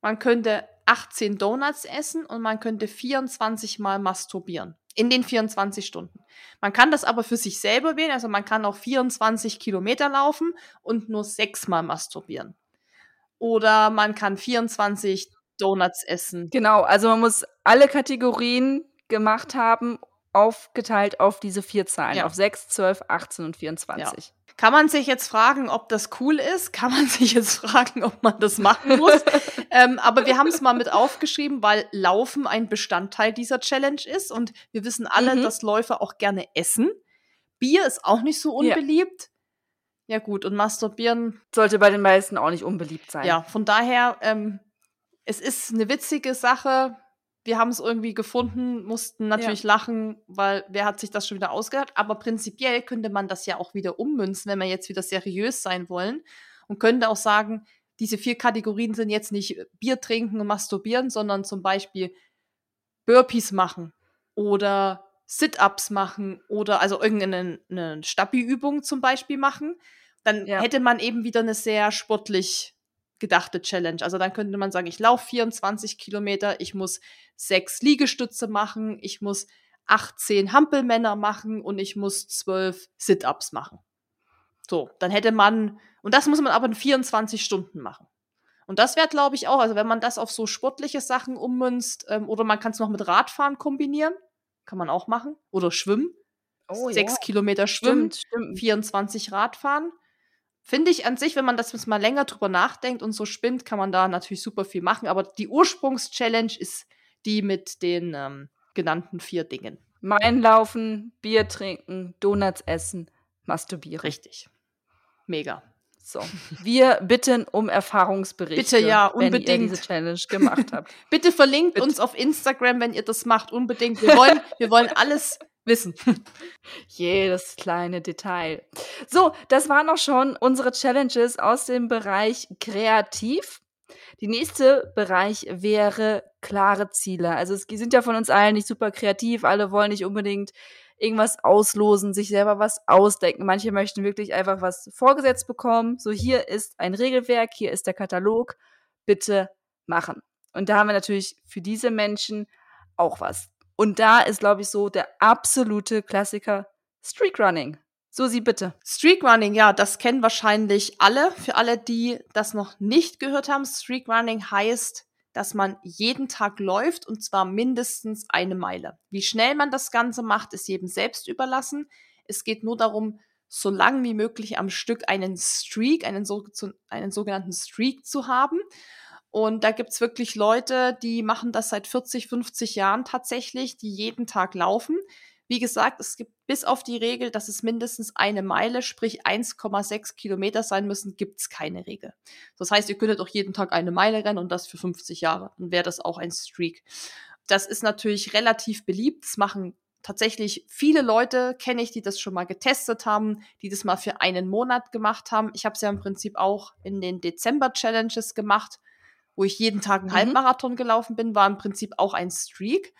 man könnte 18 Donuts essen und man könnte 24 Mal masturbieren in den 24 Stunden. Man kann das aber für sich selber wählen, also man kann auch 24 Kilometer laufen und nur sechsmal masturbieren. Oder man kann 24 Donuts essen. Genau, also man muss alle Kategorien gemacht haben, aufgeteilt auf diese vier Zahlen, ja. auf 6, 12, 18 und 24. Ja. Kann man sich jetzt fragen, ob das cool ist? Kann man sich jetzt fragen, ob man das machen muss? ähm, aber wir haben es mal mit aufgeschrieben, weil Laufen ein Bestandteil dieser Challenge ist und wir wissen alle, mhm. dass Läufer auch gerne essen. Bier ist auch nicht so unbeliebt. Ja. ja gut, und Masturbieren sollte bei den meisten auch nicht unbeliebt sein. Ja, von daher, ähm, es ist eine witzige Sache wir haben es irgendwie gefunden, mussten natürlich ja. lachen, weil wer hat sich das schon wieder ausgedacht? Aber prinzipiell könnte man das ja auch wieder ummünzen, wenn wir jetzt wieder seriös sein wollen und könnte auch sagen, diese vier Kategorien sind jetzt nicht Bier trinken und masturbieren, sondern zum Beispiel Burpees machen oder Sit-ups machen oder also irgendeine eine Stabi-Übung zum Beispiel machen. Dann ja. hätte man eben wieder eine sehr sportlich gedachte Challenge. Also dann könnte man sagen, ich laufe 24 Kilometer, ich muss sechs Liegestütze machen, ich muss 18 Hampelmänner machen und ich muss zwölf Sit-ups machen. So, dann hätte man, und das muss man aber in 24 Stunden machen. Und das wäre, glaube ich, auch, also wenn man das auf so sportliche Sachen ummünzt, ähm, oder man kann es noch mit Radfahren kombinieren, kann man auch machen, oder schwimmen. Oh, Sechs ja. Kilometer schwimmen, stimmt, stimmt. 24 Radfahren. Finde ich an sich, wenn man das jetzt mal länger drüber nachdenkt und so spinnt, kann man da natürlich super viel machen. Aber die Ursprungschallenge ist die mit den ähm, genannten vier Dingen. Mein Laufen, Bier trinken, Donuts essen, masturbieren. Richtig. Mega. So, wir bitten um Erfahrungsberichte. Bitte ja, unbedingt. Wenn ihr diese Challenge gemacht habt. Bitte verlinkt Bitte. uns auf Instagram, wenn ihr das macht, unbedingt. Wir wollen, wir wollen alles wissen. Jedes kleine Detail. So, das waren auch schon unsere Challenges aus dem Bereich kreativ. Die nächste Bereich wäre klare Ziele. Also es sind ja von uns allen nicht super kreativ, alle wollen nicht unbedingt irgendwas auslosen, sich selber was ausdenken. Manche möchten wirklich einfach was vorgesetzt bekommen. So, hier ist ein Regelwerk, hier ist der Katalog, bitte machen. Und da haben wir natürlich für diese Menschen auch was. Und da ist, glaube ich, so der absolute Klassiker Streakrunning. Susi, bitte. Streakrunning, ja, das kennen wahrscheinlich alle. Für alle, die das noch nicht gehört haben, Streakrunning heißt, dass man jeden Tag läuft und zwar mindestens eine Meile. Wie schnell man das Ganze macht, ist jedem selbst überlassen. Es geht nur darum, so lang wie möglich am Stück einen Streak, einen, so, einen sogenannten Streak zu haben. Und da gibt's wirklich Leute, die machen das seit 40, 50 Jahren tatsächlich, die jeden Tag laufen. Wie gesagt, es gibt bis auf die Regel, dass es mindestens eine Meile, sprich 1,6 Kilometer sein müssen, gibt's keine Regel. Das heißt, ihr könntet auch jeden Tag eine Meile rennen und das für 50 Jahre. Dann wäre das auch ein Streak. Das ist natürlich relativ beliebt. Das machen tatsächlich viele Leute, kenne ich, die das schon mal getestet haben, die das mal für einen Monat gemacht haben. Ich habe es ja im Prinzip auch in den Dezember-Challenges gemacht wo ich jeden Tag einen mhm. Halbmarathon gelaufen bin, war im Prinzip auch ein Streak.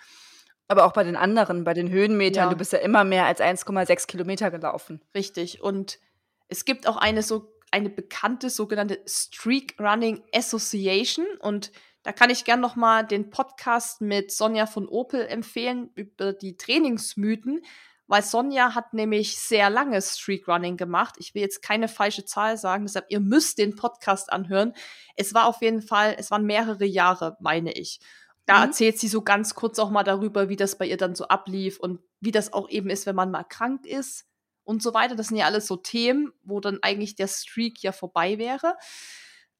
Aber auch bei den anderen, bei den Höhenmetern, ja. du bist ja immer mehr als 1,6 Kilometer gelaufen. Richtig. Und es gibt auch eine so eine bekannte sogenannte Streak Running Association und da kann ich gern noch mal den Podcast mit Sonja von Opel empfehlen über die Trainingsmythen, weil Sonja hat nämlich sehr lange Streakrunning gemacht. Ich will jetzt keine falsche Zahl sagen, deshalb ihr müsst den Podcast anhören. Es war auf jeden Fall, es waren mehrere Jahre, meine ich. Da mhm. erzählt sie so ganz kurz auch mal darüber, wie das bei ihr dann so ablief und wie das auch eben ist, wenn man mal krank ist und so weiter. Das sind ja alles so Themen, wo dann eigentlich der Streak ja vorbei wäre.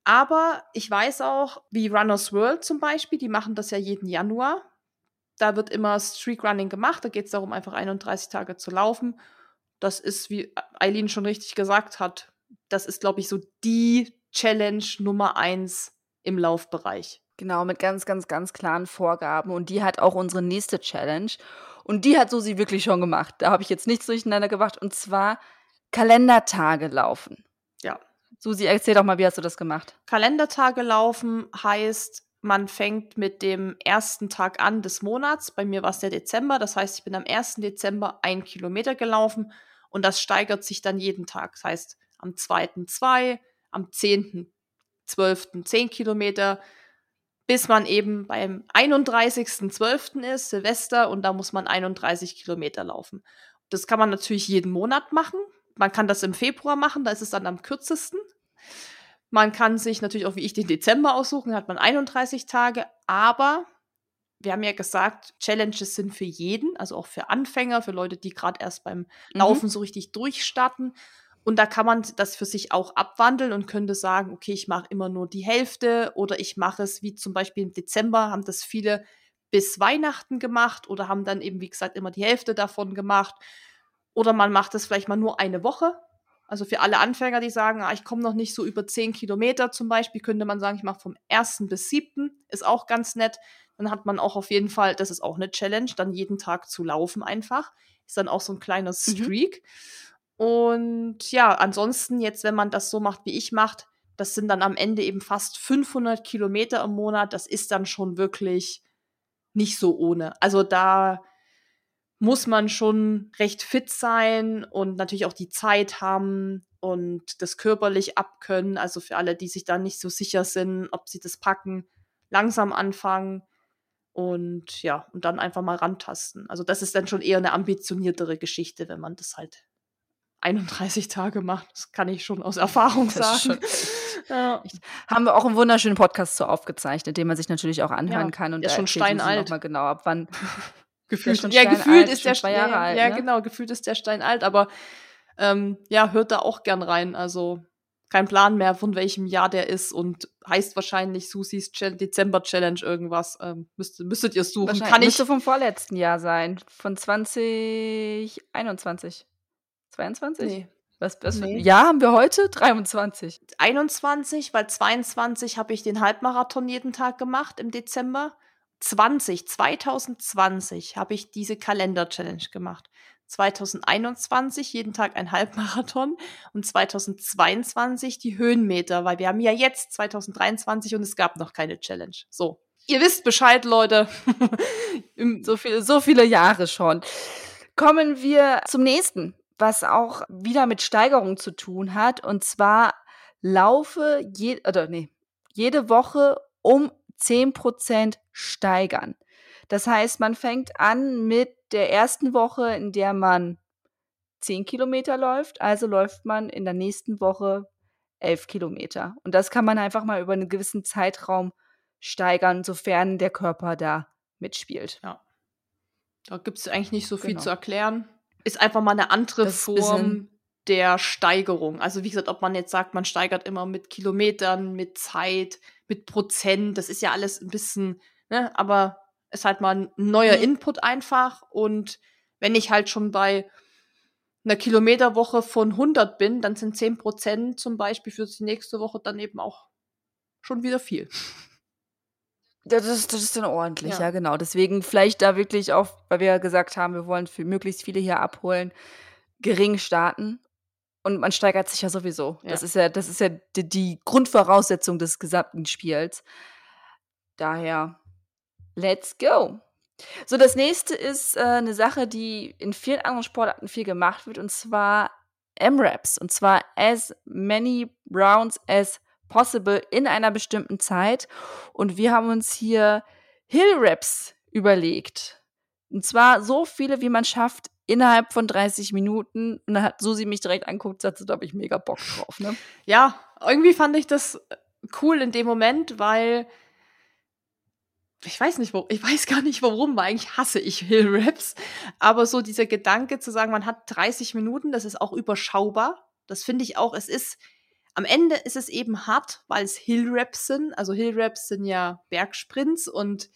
Aber ich weiß auch, wie Runners World zum Beispiel, die machen das ja jeden Januar. Da wird immer Streak Running gemacht. Da geht es darum, einfach 31 Tage zu laufen. Das ist, wie Eileen schon richtig gesagt hat, das ist, glaube ich, so die Challenge Nummer eins im Laufbereich. Genau, mit ganz, ganz, ganz klaren Vorgaben. Und die hat auch unsere nächste Challenge. Und die hat Susi wirklich schon gemacht. Da habe ich jetzt nichts durcheinander gemacht. Und zwar Kalendertage laufen. Ja. Susi, erzähl doch mal, wie hast du das gemacht? Kalendertage laufen heißt, man fängt mit dem ersten Tag an des Monats. Bei mir war es der Dezember. Das heißt, ich bin am 1. Dezember ein Kilometer gelaufen und das steigert sich dann jeden Tag. Das heißt, am 2. zwei, am 10. 12. 10 Kilometer, bis man eben beim 31.12. ist, Silvester, und da muss man 31 Kilometer laufen. Das kann man natürlich jeden Monat machen. Man kann das im Februar machen, da ist es dann am kürzesten. Man kann sich natürlich auch wie ich den Dezember aussuchen, da hat man 31 Tage, aber wir haben ja gesagt, Challenges sind für jeden, also auch für Anfänger, für Leute, die gerade erst beim mhm. Laufen mhm. so richtig durchstarten. Und da kann man das für sich auch abwandeln und könnte sagen, okay, ich mache immer nur die Hälfte oder ich mache es wie zum Beispiel im Dezember, haben das viele bis Weihnachten gemacht oder haben dann eben, wie gesagt, immer die Hälfte davon gemacht. Oder man macht es vielleicht mal nur eine Woche. Also für alle Anfänger, die sagen, ah, ich komme noch nicht so über 10 Kilometer zum Beispiel, könnte man sagen, ich mache vom 1. bis 7. Ist auch ganz nett. Dann hat man auch auf jeden Fall, das ist auch eine Challenge, dann jeden Tag zu laufen einfach. Ist dann auch so ein kleiner mhm. Streak. Mhm. Und ja, ansonsten jetzt, wenn man das so macht, wie ich macht, das sind dann am Ende eben fast 500 Kilometer im Monat. Das ist dann schon wirklich nicht so ohne. Also da muss man schon recht fit sein und natürlich auch die Zeit haben und das körperlich abkönnen. Also für alle, die sich da nicht so sicher sind, ob sie das packen, langsam anfangen und ja, und dann einfach mal rantasten. Also das ist dann schon eher eine ambitioniertere Geschichte, wenn man das halt 31 Tage macht. Das kann ich schon aus Erfahrung sagen. Ja. Haben wir auch einen wunderschönen Podcast so aufgezeichnet, den man sich natürlich auch anhören ja, kann. Und der ist schon steinalt. Mal genau, ab wann. gefühlt, ja, gefühlt ist der Jahre ja, alt. Ja, ne? genau, gefühlt ist der Stein alt, aber ähm, ja, hört da auch gern rein. Also kein Plan mehr, von welchem Jahr der ist und heißt wahrscheinlich Susis Dezember Challenge irgendwas. Ähm, müsst, müsstet ihr suchen. Kann ich müsste vom vorletzten Jahr sein, von 2021. 22? Nee. Was, was nee. Ja, haben wir heute? 23. 21, weil 22 habe ich den Halbmarathon jeden Tag gemacht im Dezember. 20, 2020 habe ich diese Kalender-Challenge gemacht. 2021 jeden Tag ein Halbmarathon und 2022 die Höhenmeter, weil wir haben ja jetzt 2023 und es gab noch keine Challenge. So. Ihr wisst Bescheid, Leute. so, viele, so viele Jahre schon. Kommen wir zum nächsten was auch wieder mit Steigerung zu tun hat. Und zwar laufe je, oder nee, jede Woche um 10% steigern. Das heißt, man fängt an mit der ersten Woche, in der man 10 Kilometer läuft. Also läuft man in der nächsten Woche 11 Kilometer. Und das kann man einfach mal über einen gewissen Zeitraum steigern, sofern der Körper da mitspielt. Ja. Da gibt es eigentlich nicht so viel genau. zu erklären ist einfach mal eine andere das Form der Steigerung. Also wie gesagt, ob man jetzt sagt, man steigert immer mit Kilometern, mit Zeit, mit Prozent, das ist ja alles ein bisschen, ne, aber ist halt mal ein neuer mhm. Input einfach. Und wenn ich halt schon bei einer Kilometerwoche von 100 bin, dann sind 10 Prozent zum Beispiel für die nächste Woche dann eben auch schon wieder viel. Das ist, das ist dann ordentlich, ja. ja. genau. Deswegen vielleicht da wirklich auch, weil wir ja gesagt haben, wir wollen für möglichst viele hier abholen, gering starten. Und man steigert sich ja sowieso. Ja. Das ist ja, das ist ja die, die, Grundvoraussetzung des gesamten Spiels. Daher, let's go. So, das nächste ist äh, eine Sache, die in vielen anderen Sportarten viel gemacht wird, und zwar M-Raps. Und zwar as many rounds as possible in einer bestimmten Zeit. Und wir haben uns hier Hill Raps überlegt. Und zwar so viele, wie man schafft, innerhalb von 30 Minuten. Und dann hat Susi mich direkt anguckt, sagt, da habe ich mega Bock drauf. Ne? Ja, irgendwie fand ich das cool in dem Moment, weil ich weiß nicht, wo, ich weiß gar nicht warum, weil eigentlich hasse ich Hill Raps. Aber so dieser Gedanke zu sagen, man hat 30 Minuten, das ist auch überschaubar. Das finde ich auch, es ist Am Ende ist es eben hart, weil es Hill-Raps sind. Also Hill-Raps sind ja Bergsprints und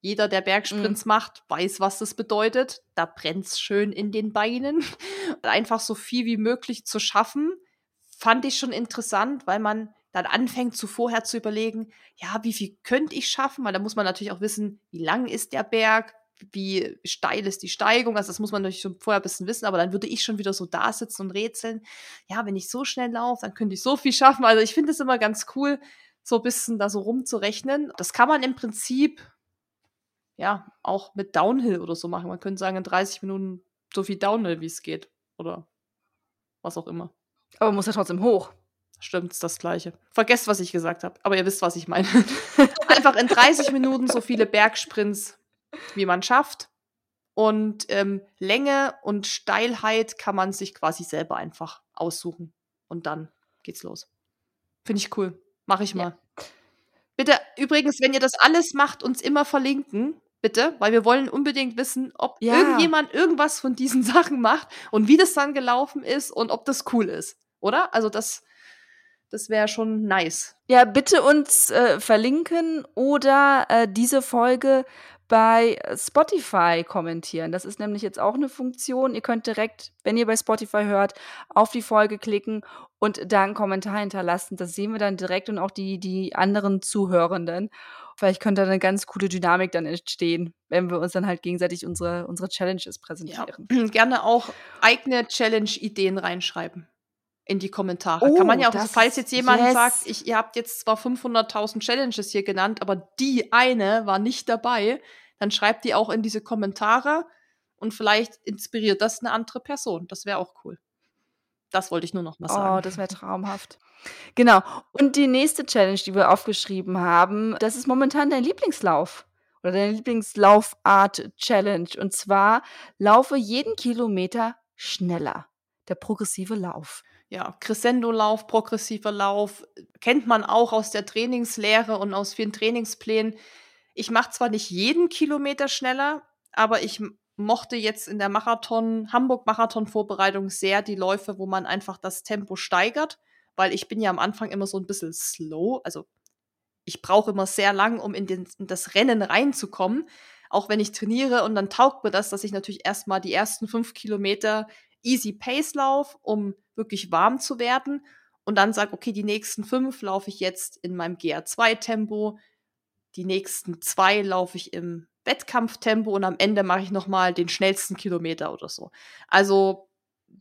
jeder, der Bergsprints mhm. macht, weiß, was das bedeutet. Da brennt's schön in den Beinen. Einfach so viel wie möglich zu schaffen, fand ich schon interessant, weil man dann anfängt, zu vorher zu überlegen, ja, wie viel könnte ich schaffen? Weil da muss man natürlich auch wissen, wie lang ist der Berg, wie steil ist die Steigung. Also das muss man natürlich schon vorher ein bisschen wissen, aber dann würde ich schon wieder so da sitzen und rätseln. Ja, wenn ich so schnell laufe, dann könnte ich so viel schaffen. Also ich finde es immer ganz cool, so ein bisschen da so rumzurechnen. Das kann man im Prinzip ja auch mit Downhill oder so machen. Man könnte sagen, in 30 Minuten so viel Downhill, wie es geht. Oder was auch immer. Aber man muss ja trotzdem hoch. Stimmt, ist das Gleiche. Vergesst, was ich gesagt habe. Aber ihr wisst, was ich meine. Einfach in 30 Minuten so viele Bergsprints, wie man schafft. Und ähm, Länge und Steilheit kann man sich quasi selber einfach aussuchen. Und dann geht's los. Finde ich cool. Mache ich mal. Ja. Bitte, übrigens, wenn ihr das alles macht, uns immer verlinken. Bitte, weil wir wollen unbedingt wissen, ob ja. irgendjemand irgendwas von diesen Sachen macht und wie das dann gelaufen ist und ob das cool ist. Oder? Also das das wäre schon nice. Ja, bitte uns äh, verlinken oder äh, diese Folge bei Spotify kommentieren. Das ist nämlich jetzt auch eine Funktion. Ihr könnt direkt, wenn ihr bei Spotify hört, auf die Folge klicken und da einen Kommentar hinterlassen. Das sehen wir dann direkt und auch die, die anderen Zuhörenden. Vielleicht könnte da eine ganz coole Dynamik dann entstehen, wenn wir uns dann halt gegenseitig unsere, unsere Challenges präsentieren. Ja. Gerne auch eigene Challenge-Ideen reinschreiben in die Kommentare. Oh, Kann man ja auch, falls jetzt jemand yes. sagt, ich, ihr habt jetzt zwar 500.000 Challenges hier genannt, aber die eine war nicht dabei, dann schreibt die auch in diese Kommentare und vielleicht inspiriert das eine andere Person. Das wäre auch cool. Das wollte ich nur noch mal sagen. Oh, das wäre traumhaft. Genau. Und die nächste Challenge, die wir aufgeschrieben haben, das ist momentan dein Lieblingslauf oder deine Lieblingslaufart-Challenge. Und zwar laufe jeden Kilometer schneller. Der progressive Lauf ja, Crescendo-Lauf, progressiver Lauf, kennt man auch aus der Trainingslehre und aus vielen Trainingsplänen. Ich mache zwar nicht jeden Kilometer schneller, aber ich mochte jetzt in der Marathon, Hamburg-Marathon-Vorbereitung sehr die Läufe, wo man einfach das Tempo steigert, weil ich bin ja am Anfang immer so ein bisschen slow, also ich brauche immer sehr lang, um in, den, in das Rennen reinzukommen, auch wenn ich trainiere und dann taugt mir das, dass ich natürlich erstmal die ersten fünf Kilometer easy Pace lauf, um wirklich warm zu werden. Und dann sage, okay, die nächsten fünf laufe ich jetzt in meinem GR2-Tempo, die nächsten zwei laufe ich im Wettkampftempo und am Ende mache ich nochmal den schnellsten Kilometer oder so. Also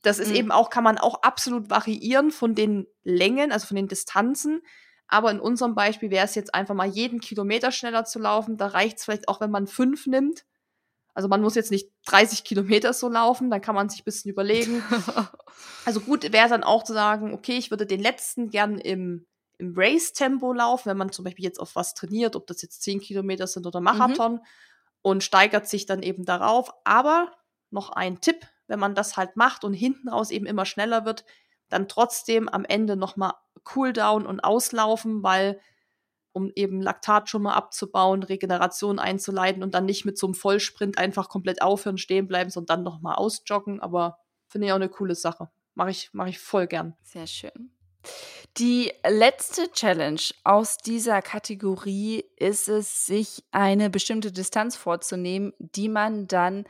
das ist mhm. eben auch, kann man auch absolut variieren von den Längen, also von den Distanzen. Aber in unserem Beispiel wäre es jetzt einfach mal jeden Kilometer schneller zu laufen. Da reicht es vielleicht auch, wenn man fünf nimmt. Also man muss jetzt nicht 30 Kilometer so laufen, dann kann man sich ein bisschen überlegen. also gut wäre dann auch zu sagen, okay, ich würde den letzten gern im, im Race-Tempo laufen, wenn man zum Beispiel jetzt auf was trainiert, ob das jetzt 10 Kilometer sind oder Marathon mhm. Und steigert sich dann eben darauf. Aber noch ein Tipp, wenn man das halt macht und hinten raus eben immer schneller wird, dann trotzdem am Ende nochmal Cooldown und auslaufen, weil um eben Laktat schon mal abzubauen, Regeneration einzuleiten und dann nicht mit so einem Vollsprint einfach komplett aufhören, stehen bleiben, sondern dann nochmal ausjoggen. Aber finde ich auch eine coole Sache. Mache ich, mach ich voll gern. Sehr schön. Die letzte Challenge aus dieser Kategorie ist es, sich eine bestimmte Distanz vorzunehmen, die man dann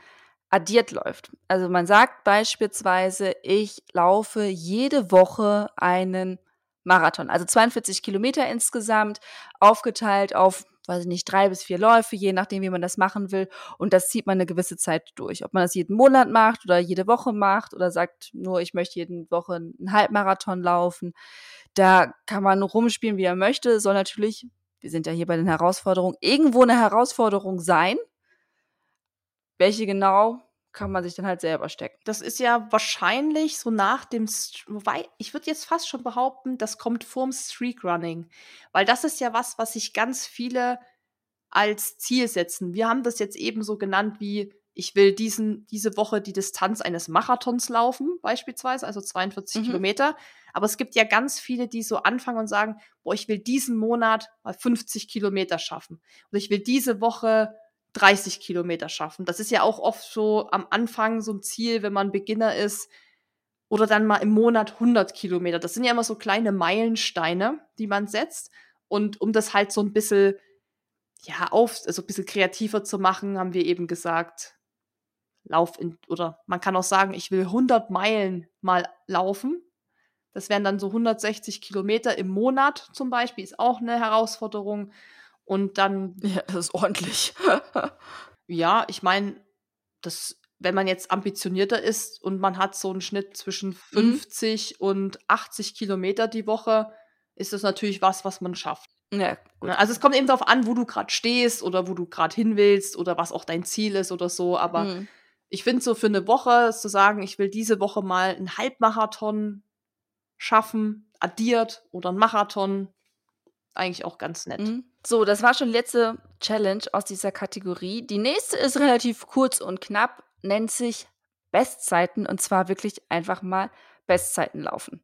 addiert läuft. Also man sagt beispielsweise, ich laufe jede Woche einen Marathon. Also 42 Kilometer insgesamt, aufgeteilt auf, weiß ich nicht, drei bis vier Läufe, je nachdem, wie man das machen will. Und das zieht man eine gewisse Zeit durch. Ob man das jeden Monat macht oder jede Woche macht oder sagt nur, ich möchte jede Woche einen Halbmarathon laufen. Da kann man rumspielen, wie er möchte. Soll natürlich, wir sind ja hier bei den Herausforderungen, irgendwo eine Herausforderung sein. Welche genau, kann man sich dann halt selber stecken. Das ist ja wahrscheinlich so nach dem, wobei ich würde jetzt fast schon behaupten, das kommt vorm Streakrunning, weil das ist ja was, was sich ganz viele als Ziel setzen. Wir haben das jetzt eben so genannt wie ich will diesen, diese Woche die Distanz eines Marathons laufen, beispielsweise, also 42 mhm. Kilometer. Aber es gibt ja ganz viele, die so anfangen und sagen, boah, ich will diesen Monat mal 50 Kilometer schaffen. Und ich will diese Woche 30 Kilometer schaffen. Das ist ja auch oft so am Anfang so ein Ziel, wenn man Beginner ist. oder dann mal im Monat 100 Kilometer. Das sind ja immer so kleine Meilensteine, die man setzt. Und um das halt so ein bisschen, ja, auf, also ein bisschen kreativer zu machen, haben wir eben gesagt, lauf in, oder man kann auch sagen, ich will 100 Meilen mal laufen. Das wären dann so 160 Kilometer im Monat zum Beispiel, ist auch eine Herausforderung. Und dann. Ja, das ist ordentlich. ja, ich meine, das wenn man jetzt ambitionierter ist und man hat so einen Schnitt zwischen 50 mhm. und 80 Kilometer die Woche, ist das natürlich was, was man schafft. Ja, gut. Also es kommt eben darauf an, wo du gerade stehst oder wo du gerade hin willst oder was auch dein Ziel ist oder so. Aber mhm. ich finde so für eine Woche zu sagen, ich will diese Woche mal einen Halbmarathon schaffen, addiert oder einen Marathon, eigentlich auch ganz nett. Mhm. So, das war schon die letzte Challenge aus dieser Kategorie. Die nächste ist relativ kurz und knapp nennt sich Bestzeiten und zwar wirklich einfach mal Bestzeiten laufen.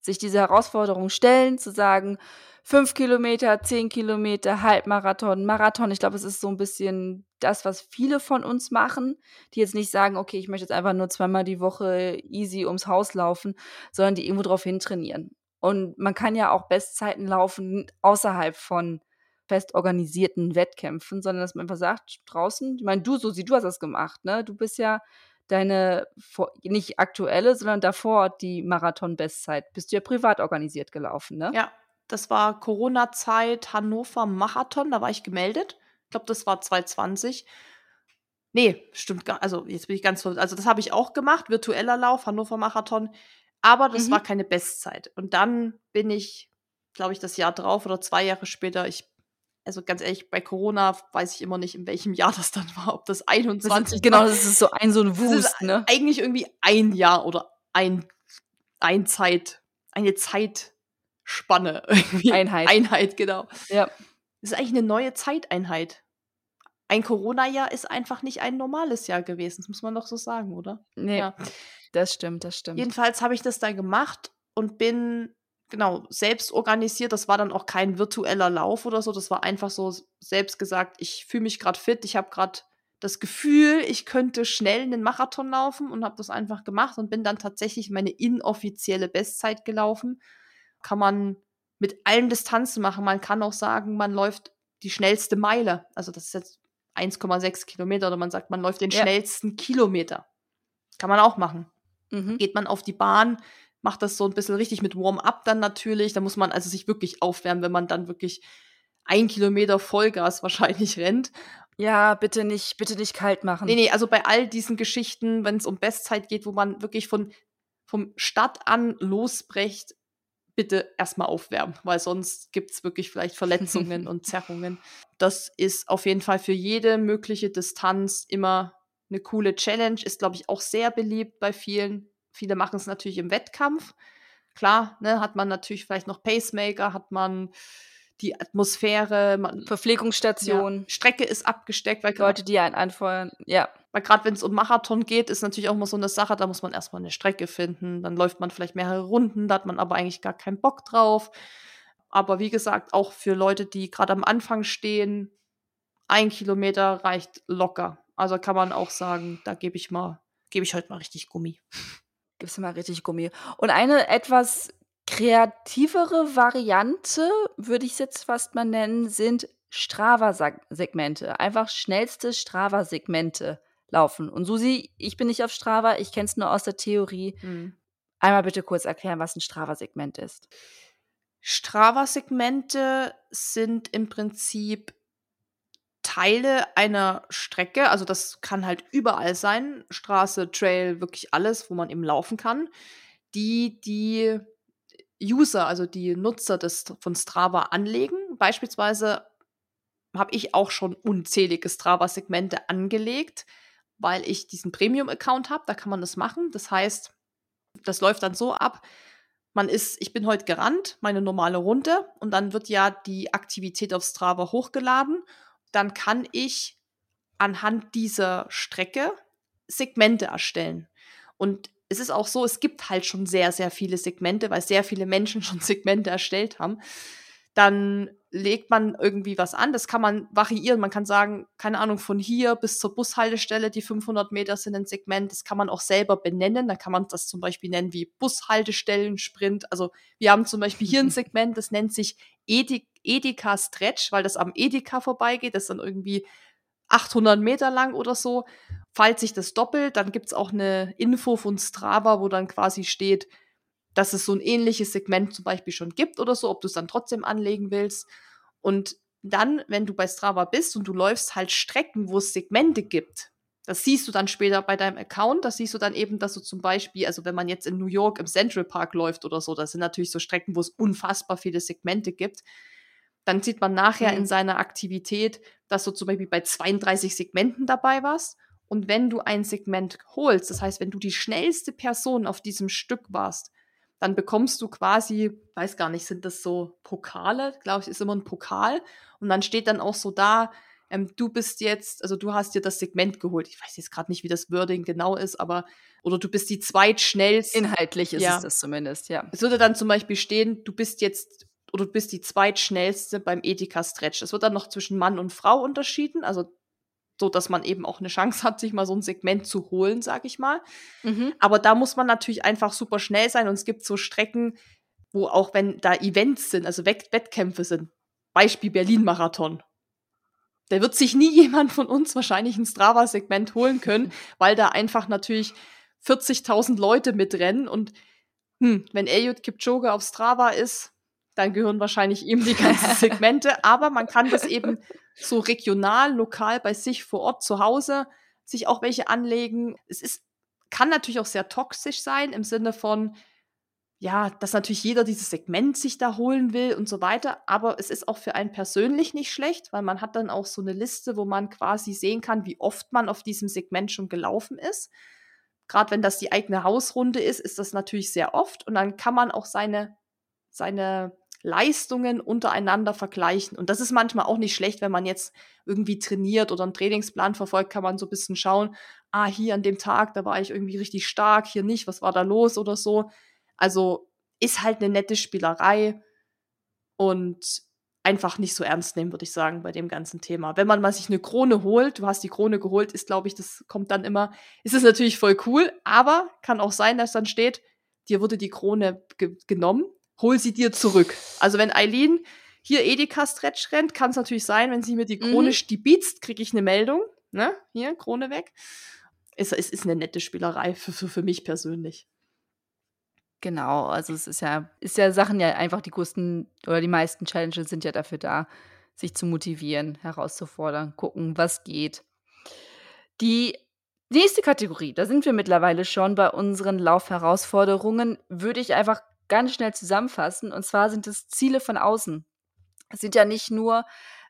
Sich diese Herausforderung stellen, zu sagen, fünf Kilometer, zehn Kilometer, Halbmarathon, Marathon. Ich glaube, es ist so ein bisschen das, was viele von uns machen, die jetzt nicht sagen, okay, ich möchte jetzt einfach nur zweimal die Woche easy ums Haus laufen, sondern die irgendwo drauf hintrainieren. Und man kann ja auch Bestzeiten laufen außerhalb von fest organisierten Wettkämpfen, sondern dass man einfach sagt, draußen, ich meine, du, Susi, du hast das gemacht, ne? Du bist ja deine, nicht aktuelle, sondern davor die Marathon-Bestzeit, bist du ja privat organisiert gelaufen, ne? Ja, das war Corona-Zeit Hannover Marathon, da war ich gemeldet. Ich glaube, das war 2020. Nee, stimmt gar, also jetzt bin ich ganz, also das habe ich auch gemacht, virtueller Lauf, Hannover Marathon, aber das mhm. war keine Bestzeit. Und dann bin ich, glaube ich, das Jahr drauf oder zwei Jahre später, ich also ganz ehrlich, bei Corona weiß ich immer nicht, in welchem Jahr das dann war, ob das 21 das ist, Genau, das ist so ein so ein Wust, ne? Eigentlich irgendwie ein Jahr oder ein, ein Zeit, eine Zeitspanne. Irgendwie. Einheit. Einheit, genau. Ja. Das ist eigentlich eine neue Zeiteinheit. Ein Corona-Jahr ist einfach nicht ein normales Jahr gewesen, das muss man doch so sagen, oder? Nee, ja. Das stimmt, das stimmt. Jedenfalls habe ich das dann gemacht und bin genau, selbst organisiert. Das war dann auch kein virtueller Lauf oder so. Das war einfach so selbst gesagt, ich fühle mich gerade fit. Ich habe gerade das Gefühl, ich könnte schnell einen Marathon laufen und habe das einfach gemacht und bin dann tatsächlich meine inoffizielle Bestzeit gelaufen. Kann man mit allen Distanzen machen. Man kann auch sagen, man läuft die schnellste Meile. Also das ist jetzt 1,6 Kilometer oder man sagt, man läuft den ja. schnellsten Kilometer. Kann man auch machen. Mhm. Geht man auf die Bahn, macht das so ein bisschen richtig mit Warm-up dann natürlich. Da muss man also sich wirklich aufwärmen, wenn man dann wirklich ein Kilometer Vollgas wahrscheinlich rennt. Ja, bitte nicht, bitte nicht kalt machen. Nee, nee, also bei all diesen Geschichten, wenn es um Bestzeit geht, wo man wirklich von, vom Start an losbrecht, bitte erstmal aufwärmen, weil sonst gibt es wirklich vielleicht Verletzungen und Zerrungen. Das ist auf jeden Fall für jede mögliche Distanz immer eine coole Challenge, ist, glaube ich, auch sehr beliebt bei vielen. Viele machen es natürlich im Wettkampf. Klar, ne, hat man natürlich vielleicht noch Pacemaker, hat man die Atmosphäre, man, Verpflegungsstation. Ja, Strecke ist abgesteckt, weil Leute, die einen anfeuern, ja. Weil gerade wenn es um Marathon geht, ist natürlich auch mal so eine Sache, da muss man erstmal eine Strecke finden, dann läuft man vielleicht mehrere Runden, da hat man aber eigentlich gar keinen Bock drauf. Aber wie gesagt, auch für Leute, die gerade am Anfang stehen, ein Kilometer reicht locker. Also kann man auch sagen, da gebe ich mal, gebe ich heute mal richtig Gummi gibst du mal richtig Gummi. Und eine etwas kreativere Variante, würde ich es jetzt fast mal nennen, sind Strava-Segmente. Einfach schnellste Strava-Segmente laufen. Und Susi, ich bin nicht auf Strava, ich kenne es nur aus der Theorie. Mhm. Einmal bitte kurz erklären, was ein Strava-Segment ist. Strava-Segmente sind im Prinzip Teile einer Strecke, also das kann halt überall sein, Straße, Trail, wirklich alles, wo man eben laufen kann, die die User, also die Nutzer des, von Strava anlegen. Beispielsweise habe ich auch schon unzählige Strava-Segmente angelegt, weil ich diesen Premium-Account habe, da kann man das machen. Das heißt, das läuft dann so ab, man ist, ich bin heute gerannt, meine normale Runde, und dann wird ja die Aktivität auf Strava hochgeladen dann kann ich anhand dieser Strecke Segmente erstellen. Und es ist auch so, es gibt halt schon sehr, sehr viele Segmente, weil sehr viele Menschen schon Segmente erstellt haben. Dann legt man irgendwie was an. Das kann man variieren. Man kann sagen, keine Ahnung, von hier bis zur Bushaltestelle, die 500 Meter sind ein Segment. Das kann man auch selber benennen. Da kann man das zum Beispiel nennen wie Bushaltestellen-Sprint. Also wir haben zum Beispiel hier ein Segment, das nennt sich Edeka Stretch, weil das am Edeka vorbeigeht. Das ist dann irgendwie 800 Meter lang oder so. Falls sich das doppelt, dann gibt's auch eine Info von Strava, wo dann quasi steht, dass es so ein ähnliches Segment zum Beispiel schon gibt oder so, ob du es dann trotzdem anlegen willst. Und dann, wenn du bei Strava bist und du läufst halt Strecken, wo es Segmente gibt, das siehst du dann später bei deinem Account. Das siehst du dann eben, dass du zum Beispiel, also wenn man jetzt in New York im Central Park läuft oder so, das sind natürlich so Strecken, wo es unfassbar viele Segmente gibt. Dann sieht man nachher mhm. in seiner Aktivität, dass du zum Beispiel bei 32 Segmenten dabei warst. Und wenn du ein Segment holst, das heißt, wenn du die schnellste Person auf diesem Stück warst, dann bekommst du quasi, weiß gar nicht, sind das so Pokale? Glaube ich, ist immer ein Pokal. Und dann steht dann auch so da, ähm, du bist jetzt, also du hast dir das Segment geholt. Ich weiß jetzt gerade nicht, wie das Wording genau ist, aber, oder du bist die zweitschnellste. Inhaltlich ist ja. es das zumindest, ja. Es würde dann zum Beispiel stehen, du bist jetzt, oder du bist die zweitschnellste beim Edeka Stretch. Es wird dann noch zwischen Mann und Frau unterschieden. Also so dass man eben auch eine Chance hat, sich mal so ein Segment zu holen, sag ich mal. Mhm. Aber da muss man natürlich einfach super schnell sein und es gibt so Strecken, wo auch wenn da Events sind, also Wett Wettkämpfe sind, Beispiel Berlin-Marathon, da wird sich nie jemand von uns wahrscheinlich ein Strava-Segment holen können, weil da einfach natürlich 40.000 Leute mitrennen und hm, wenn Eliud Kipchoge auf Strava ist, dann gehören wahrscheinlich ihm die ganzen Segmente, aber man kann das eben so regional, lokal bei sich vor Ort zu Hause sich auch welche anlegen. Es ist, kann natürlich auch sehr toxisch sein im Sinne von, ja, dass natürlich jeder dieses Segment sich da holen will und so weiter. Aber es ist auch für einen persönlich nicht schlecht, weil man hat dann auch so eine Liste, wo man quasi sehen kann, wie oft man auf diesem Segment schon gelaufen ist. Gerade wenn das die eigene Hausrunde ist, ist das natürlich sehr oft. Und dann kann man auch seine, seine Leistungen untereinander vergleichen. Und das ist manchmal auch nicht schlecht, wenn man jetzt irgendwie trainiert oder einen Trainingsplan verfolgt, kann man so ein bisschen schauen, ah, hier an dem Tag, da war ich irgendwie richtig stark, hier nicht, was war da los oder so. Also ist halt eine nette Spielerei und einfach nicht so ernst nehmen, würde ich sagen, bei dem ganzen Thema. Wenn man mal sich eine Krone holt, du hast die Krone geholt, ist, glaube ich, das kommt dann immer, ist es natürlich voll cool, aber kann auch sein, dass dann steht, dir wurde die Krone ge genommen hol sie dir zurück. Also wenn Eileen hier Edeka Stretch rennt, kann es natürlich sein, wenn sie mir die Krone mhm. stibitzt, kriege ich eine Meldung. Ne? Hier, Krone weg. Es, es ist eine nette Spielerei für, für, für mich persönlich. Genau, also es ist ja, ist ja Sachen ja einfach die größten oder die meisten Challenges sind ja dafür da, sich zu motivieren, herauszufordern, gucken, was geht. Die nächste Kategorie, da sind wir mittlerweile schon bei unseren Laufherausforderungen, würde ich einfach ganz schnell zusammenfassen. Und zwar sind es Ziele von außen. Es sind ja nicht nur,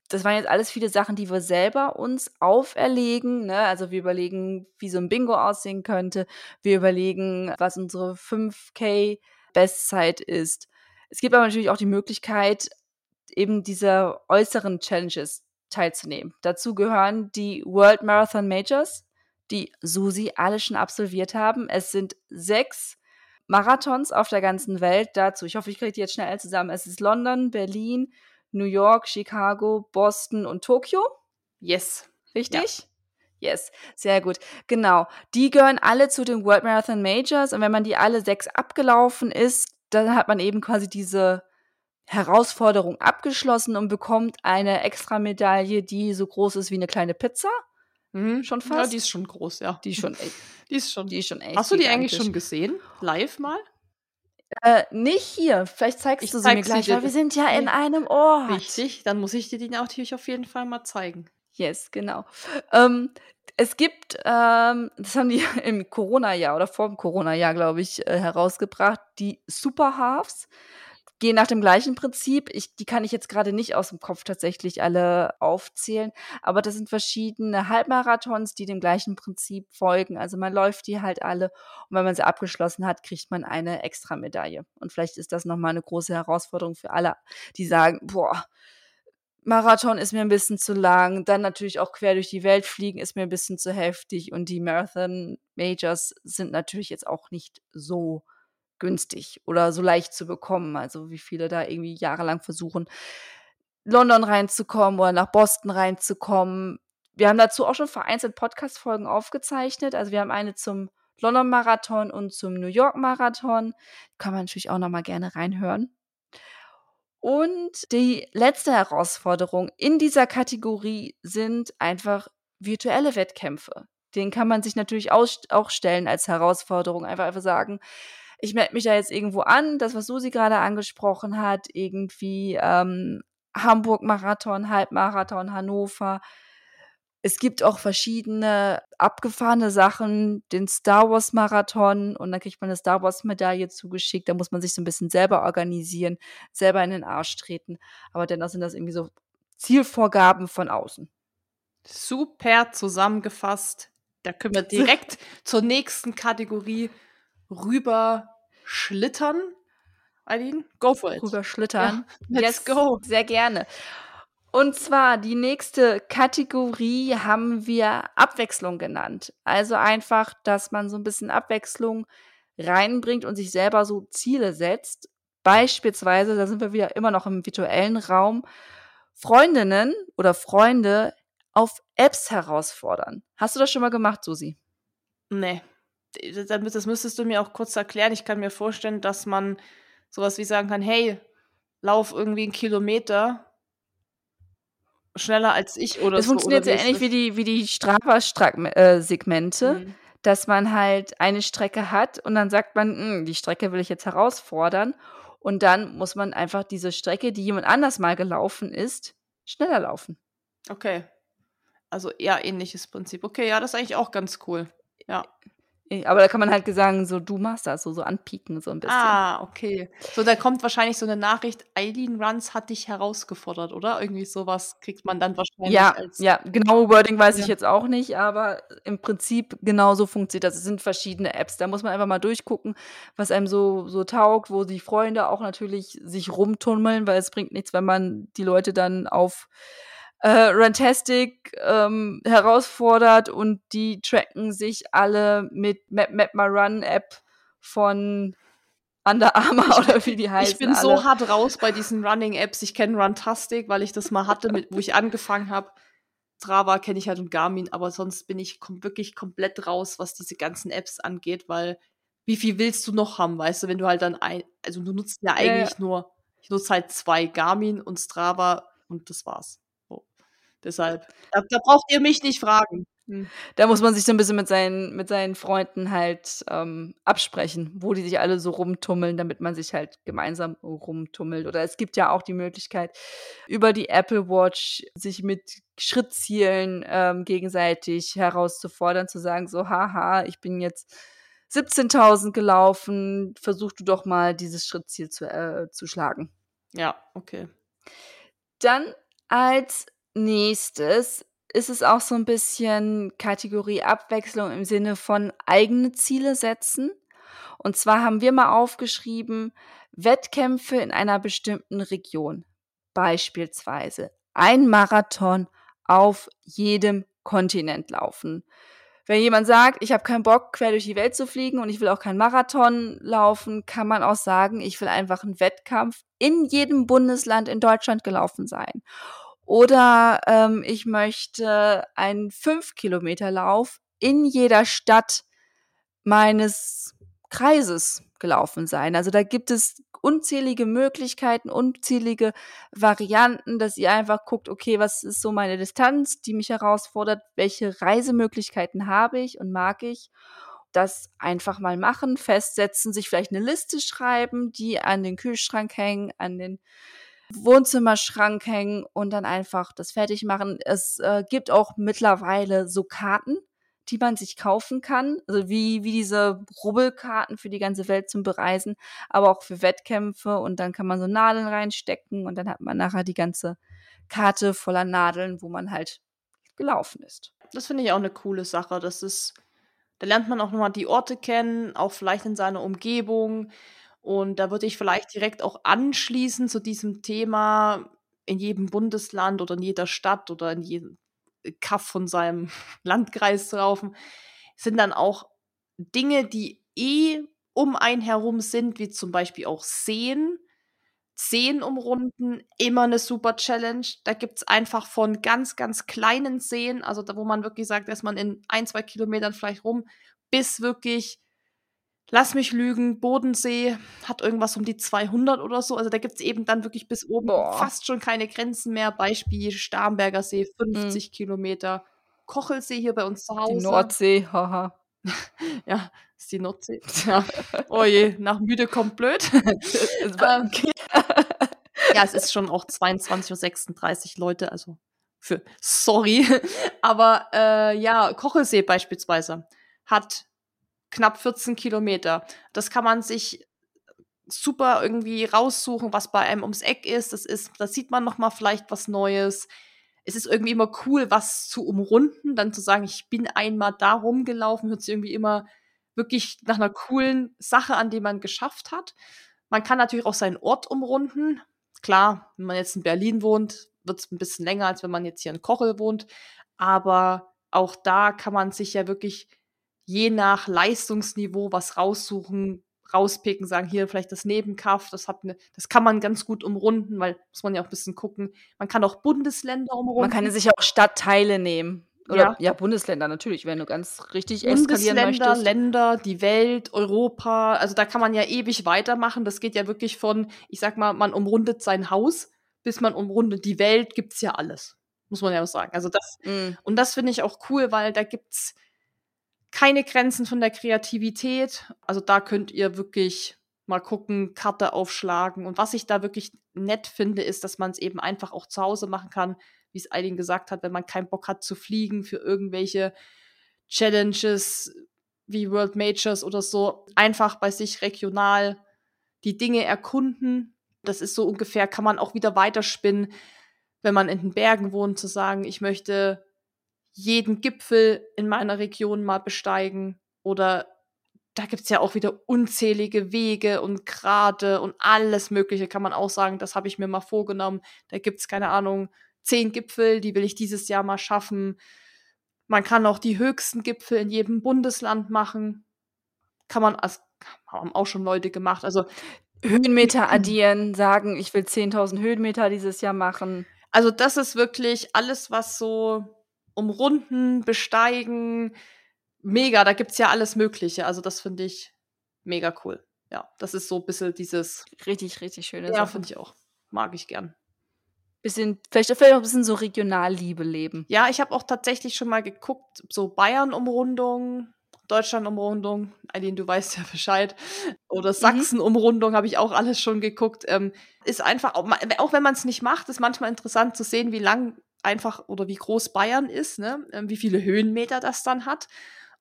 das waren jetzt alles viele Sachen, die wir selber uns auferlegen. Ne? Also wir überlegen, wie so ein Bingo aussehen könnte. Wir überlegen, was unsere 5K Bestzeit ist. Es gibt aber natürlich auch die Möglichkeit, eben diese äußeren Challenges teilzunehmen. Dazu gehören die World Marathon Majors, die Susi alle schon absolviert haben. Es sind sechs Marathons auf der ganzen Welt dazu. Ich hoffe, ich kriege die jetzt schnell zusammen. Es ist London, Berlin, New York, Chicago, Boston und Tokio. Yes. Richtig? Ja. Yes, sehr gut. Genau. Die gehören alle zu den World Marathon Majors und wenn man die alle sechs abgelaufen ist, dann hat man eben quasi diese Herausforderung abgeschlossen und bekommt eine extra Medaille, die so groß ist wie eine kleine Pizza. Mhm, schon fast. Ja, die ist schon groß, ja. Die ist schon echt. Die ist schon, die ist schon echt. Hast du die eigentlich schon gesehen? Live mal? Äh, nicht hier. Vielleicht zeigst ich du sie mir gleich, weil wir sind ja in einem Ort. Richtig, dann muss ich dir die natürlich auf jeden Fall mal zeigen. Yes, genau. Ähm, es gibt, ähm, das haben die im Corona-Jahr oder vor dem Corona-Jahr, glaube ich, äh, herausgebracht, die Super Halves gehen nach dem gleichen Prinzip. Ich, die kann ich jetzt gerade nicht aus dem Kopf tatsächlich alle aufzählen, aber das sind verschiedene Halbmarathons, die dem gleichen Prinzip folgen. Also man läuft die halt alle und wenn man sie abgeschlossen hat, kriegt man eine extra Medaille. Und vielleicht ist das nochmal eine große Herausforderung für alle, die sagen, boah, Marathon ist mir ein bisschen zu lang, dann natürlich auch quer durch die Welt fliegen ist mir ein bisschen zu heftig und die Marathon Majors sind natürlich jetzt auch nicht so günstig oder so leicht zu bekommen. Also wie viele da irgendwie jahrelang versuchen, London reinzukommen oder nach Boston reinzukommen. Wir haben dazu auch schon vereinzelt Podcast-Folgen aufgezeichnet. Also wir haben eine zum London Marathon und zum New York Marathon. Kann man natürlich auch noch mal gerne reinhören. Und die letzte Herausforderung in dieser Kategorie sind einfach virtuelle Wettkämpfe. Den kann man sich natürlich auch stellen als Herausforderung. Einfach, einfach sagen, ich melde mich da jetzt irgendwo an, das, was Susi gerade angesprochen hat, irgendwie ähm, Hamburg-Marathon, Halbmarathon, Hannover. Es gibt auch verschiedene abgefahrene Sachen, den Star Wars Marathon und dann kriegt man eine Star Wars Medaille zugeschickt. Da muss man sich so ein bisschen selber organisieren, selber in den Arsch treten. Aber dennoch sind das irgendwie so Zielvorgaben von außen. Super zusammengefasst. Da können wir direkt zur nächsten Kategorie rüber schlittern. Eileen, go for it. Rüber schlittern. Ja, let's yes, go. Sehr gerne. Und zwar die nächste Kategorie haben wir Abwechslung genannt. Also einfach, dass man so ein bisschen Abwechslung reinbringt und sich selber so Ziele setzt. Beispielsweise, da sind wir wieder immer noch im virtuellen Raum, Freundinnen oder Freunde auf Apps herausfordern. Hast du das schon mal gemacht, Susi? Nee. Das müsstest du mir auch kurz erklären. Ich kann mir vorstellen, dass man sowas wie sagen kann, hey, lauf irgendwie einen Kilometer schneller als ich oder das so. Das funktioniert ja ähnlich wie die, wie die Strava-Segmente, äh, mhm. dass man halt eine Strecke hat und dann sagt man, hm, die Strecke will ich jetzt herausfordern. Und dann muss man einfach diese Strecke, die jemand anders mal gelaufen ist, schneller laufen. Okay. Also eher ähnliches Prinzip. Okay, ja, das ist eigentlich auch ganz cool. Ja. Aber da kann man halt sagen, so du machst das, so, so anpieken, so ein bisschen. Ah, okay. So, da kommt wahrscheinlich so eine Nachricht, Eileen Runs hat dich herausgefordert, oder? Irgendwie sowas kriegt man dann wahrscheinlich ja, als. Ja, genaue Wording weiß ja. ich jetzt auch nicht, aber im Prinzip genauso funktioniert das. Es sind verschiedene Apps. Da muss man einfach mal durchgucken, was einem so, so taugt, wo die Freunde auch natürlich sich rumtummeln, weil es bringt nichts, wenn man die Leute dann auf äh, Rantastic ähm, herausfordert und die tracken sich alle mit Map Map My Run App von Under Armour oder wie die heißen. Ich bin alle. so hart raus bei diesen Running Apps. Ich kenne Runtastic, weil ich das mal hatte, mit, wo ich angefangen habe. Strava kenne ich halt und Garmin, aber sonst bin ich kom wirklich komplett raus, was diese ganzen Apps angeht, weil wie viel willst du noch haben, weißt du, wenn du halt dann ein, also du nutzt ja eigentlich ja, ja. nur, ich nutze halt zwei Garmin und Strava und das war's. Deshalb, da, da braucht ihr mich nicht fragen. Hm. Da muss man sich so ein bisschen mit seinen, mit seinen Freunden halt ähm, absprechen, wo die sich alle so rumtummeln, damit man sich halt gemeinsam rumtummelt. Oder es gibt ja auch die Möglichkeit, über die Apple Watch sich mit Schrittzielen ähm, gegenseitig herauszufordern, zu sagen, so, haha, ich bin jetzt 17.000 gelaufen, versuch du doch mal dieses Schrittziel zu, äh, zu schlagen. Ja, okay. Dann als nächstes ist es auch so ein bisschen Kategorie Abwechslung im Sinne von eigene Ziele setzen. Und zwar haben wir mal aufgeschrieben, Wettkämpfe in einer bestimmten Region. Beispielsweise ein Marathon auf jedem Kontinent laufen. Wenn jemand sagt, ich habe keinen Bock, quer durch die Welt zu fliegen und ich will auch keinen Marathon laufen, kann man auch sagen, ich will einfach einen Wettkampf in jedem Bundesland in Deutschland gelaufen sein. Oder ähm, ich möchte einen 5-Kilometer-Lauf in jeder Stadt meines Kreises gelaufen sein. Also da gibt es unzählige Möglichkeiten, unzählige Varianten, dass ihr einfach guckt, okay, was ist so meine Distanz, die mich herausfordert, welche Reisemöglichkeiten habe ich und mag ich. Das einfach mal machen, festsetzen, sich vielleicht eine Liste schreiben, die an den Kühlschrank hängen, an den Wohnzimmerschrank hängen und dann einfach das fertig machen. Es äh, gibt auch mittlerweile so Karten, die man sich kaufen kann, also wie, wie diese Rubbelkarten für die ganze Welt zum Bereisen, aber auch für Wettkämpfe und dann kann man so Nadeln reinstecken und dann hat man nachher die ganze Karte voller Nadeln, wo man halt gelaufen ist. Das finde ich auch eine coole Sache. Das ist, da lernt man auch nochmal die Orte kennen, auch vielleicht in seiner Umgebung. Und da würde ich vielleicht direkt auch anschließen zu diesem Thema in jedem Bundesland oder in jeder Stadt oder in jedem Kaff von seinem Landkreis zu laufen, sind dann auch Dinge, die eh um einen herum sind, wie zum Beispiel auch Seen. Seen umrunden, immer eine super Challenge. Da gibt es einfach von ganz, ganz kleinen Seen, also da, wo man wirklich sagt, dass man in ein, zwei Kilometern vielleicht rum, bis wirklich, lass mich lügen, Bodensee hat irgendwas um die 200 oder so. Also da gibt es eben dann wirklich bis oben Boah. fast schon keine Grenzen mehr. Beispiel Starnberger See, 50 mhm. Kilometer. Kochelsee hier bei uns zu Hause. Die Nordsee, haha. ja, ist die Nordsee. Ja. Oh je, nach müde kommt blöd. ähm, ja, es ist schon auch 22.36 Uhr, Leute, also für sorry. Aber äh, ja, Kochelsee beispielsweise hat knapp 14 Kilometer. Das kann man sich super irgendwie raussuchen, was bei einem ums Eck ist. Das ist, da sieht man noch mal vielleicht was Neues es ist irgendwie immer cool, was zu umrunden, dann zu sagen, ich bin einmal da rumgelaufen, hört sich irgendwie immer wirklich nach einer coolen Sache an, die man geschafft hat. Man kann natürlich auch seinen Ort umrunden. Klar, wenn man jetzt in Berlin wohnt, wird es ein bisschen länger, als wenn man jetzt hier in Kochel wohnt. Aber auch da kann man sich ja wirklich je nach Leistungsniveau was raussuchen, rauspicken, sagen, hier vielleicht das Nebenkaff, das hat eine, das kann man ganz gut umrunden, weil muss man ja auch ein bisschen gucken. Man kann auch Bundesländer umrunden. Man kann sich auch Stadtteile nehmen. Oder, ja. ja, Bundesländer natürlich, wenn du ganz richtig eskalieren möchtest. Länder, die Welt, Europa, also da kann man ja ewig weitermachen. Das geht ja wirklich von, ich sag mal, man umrundet sein Haus, bis man umrundet die Welt, gibt's ja alles. Muss man ja auch sagen. Also das, mm. und das finde ich auch cool, weil da gibt's keine Grenzen von der Kreativität. Also da könnt ihr wirklich mal gucken, Karte aufschlagen. Und was ich da wirklich nett finde, ist, dass man es eben einfach auch zu Hause machen kann, wie es Eileen gesagt hat, wenn man keinen Bock hat zu fliegen für irgendwelche Challenges wie World Majors oder so. Einfach bei sich regional die Dinge erkunden. Das ist so ungefähr, kann man auch wieder weiterspinnen, wenn man in den Bergen wohnt, zu sagen, ich möchte jeden Gipfel in meiner Region mal besteigen oder da gibt's ja auch wieder unzählige Wege und Grade und alles Mögliche, kann man auch sagen. Das habe ich mir mal vorgenommen. Da gibt's keine Ahnung, zehn Gipfel, die will ich dieses Jahr mal schaffen. Man kann auch die höchsten Gipfel in jedem Bundesland machen. Kann man, also, haben auch schon Leute gemacht. Also Höhenmeter addieren, sagen, ich will 10.000 Höhenmeter dieses Jahr machen. Also das ist wirklich alles, was so umrunden, besteigen. Mega, da gibt's ja alles Mögliche. Also das finde ich mega cool. Ja, das ist so ein bisschen dieses. Richtig, richtig schöne Ja, finde ich auch. Mag ich gern. Bisschen, vielleicht, vielleicht auch ein bisschen so Regionalliebe leben. Ja, ich habe auch tatsächlich schon mal geguckt, so Bayern-Umrundung, Deutschland-Umrundung, Eileen, du weißt ja Bescheid. Oder mhm. Sachsen-Umrundung habe ich auch alles schon geguckt. Ähm, ist einfach, auch, auch wenn man es nicht macht, ist manchmal interessant zu sehen, wie lang einfach oder wie groß Bayern ist, ne? Ähm, wie viele Höhenmeter das dann hat.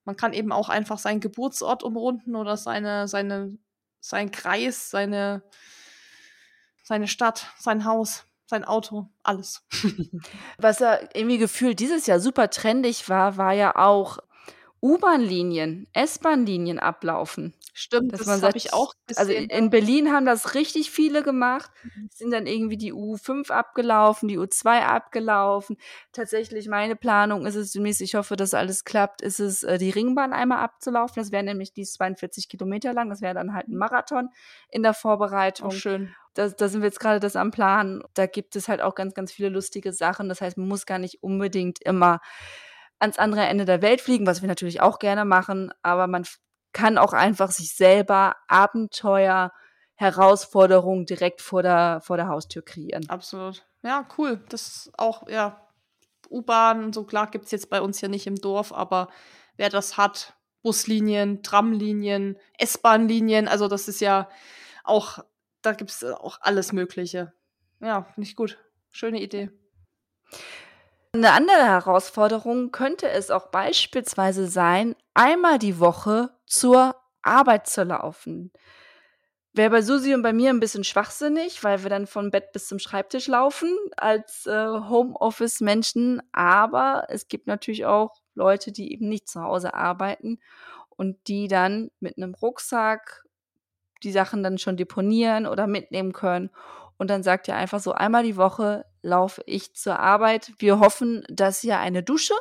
Man kann eben auch einfach seinen Geburtsort umrunden oder seine, seine, sein Kreis, seine, seine Stadt, sein Haus, sein Auto, alles. Was ja irgendwie gefühlt dieses Jahr super trendig war, war ja auch U-Bahn-Linien, S-Bahn-Linien ablaufen. Stimmt, dass das habe ich auch also gesehen. Also in Berlin haben das richtig viele gemacht. Mhm. Sind dann irgendwie die U5 abgelaufen, die U2 abgelaufen. Tatsächlich, meine Planung ist es demnächst, ich hoffe, dass alles klappt, ist es, äh, die Ringbahn einmal abzulaufen. Das wäre nämlich die 42 Kilometer lang. Das wäre dann halt ein Marathon in der Vorbereitung. Auch schön. Da, da sind wir jetzt gerade das am Plan. Da gibt es halt auch ganz, ganz viele lustige Sachen. Das heißt, man muss gar nicht unbedingt immer ans andere Ende der Welt fliegen, was wir natürlich auch gerne machen, aber man kann auch einfach sich selber Abenteuer, Herausforderungen direkt vor der, vor der Haustür kreieren. Absolut. Ja, cool. Das ist auch, ja, U-Bahn, so klar gibt es jetzt bei uns ja nicht im Dorf, aber wer das hat, Buslinien, Tramlinien, S-Bahn-Linien, also das ist ja auch, da gibt es auch alles Mögliche. Ja, finde ich gut. Schöne Idee. Eine andere Herausforderung könnte es auch beispielsweise sein, einmal die Woche zur Arbeit zu laufen. Wäre bei Susi und bei mir ein bisschen schwachsinnig, weil wir dann von Bett bis zum Schreibtisch laufen als äh, Homeoffice-Menschen. Aber es gibt natürlich auch Leute, die eben nicht zu Hause arbeiten und die dann mit einem Rucksack die Sachen dann schon deponieren oder mitnehmen können und dann sagt ihr einfach so, einmal die Woche laufe ich zur Arbeit. Wir hoffen, dass ihr eine Dusche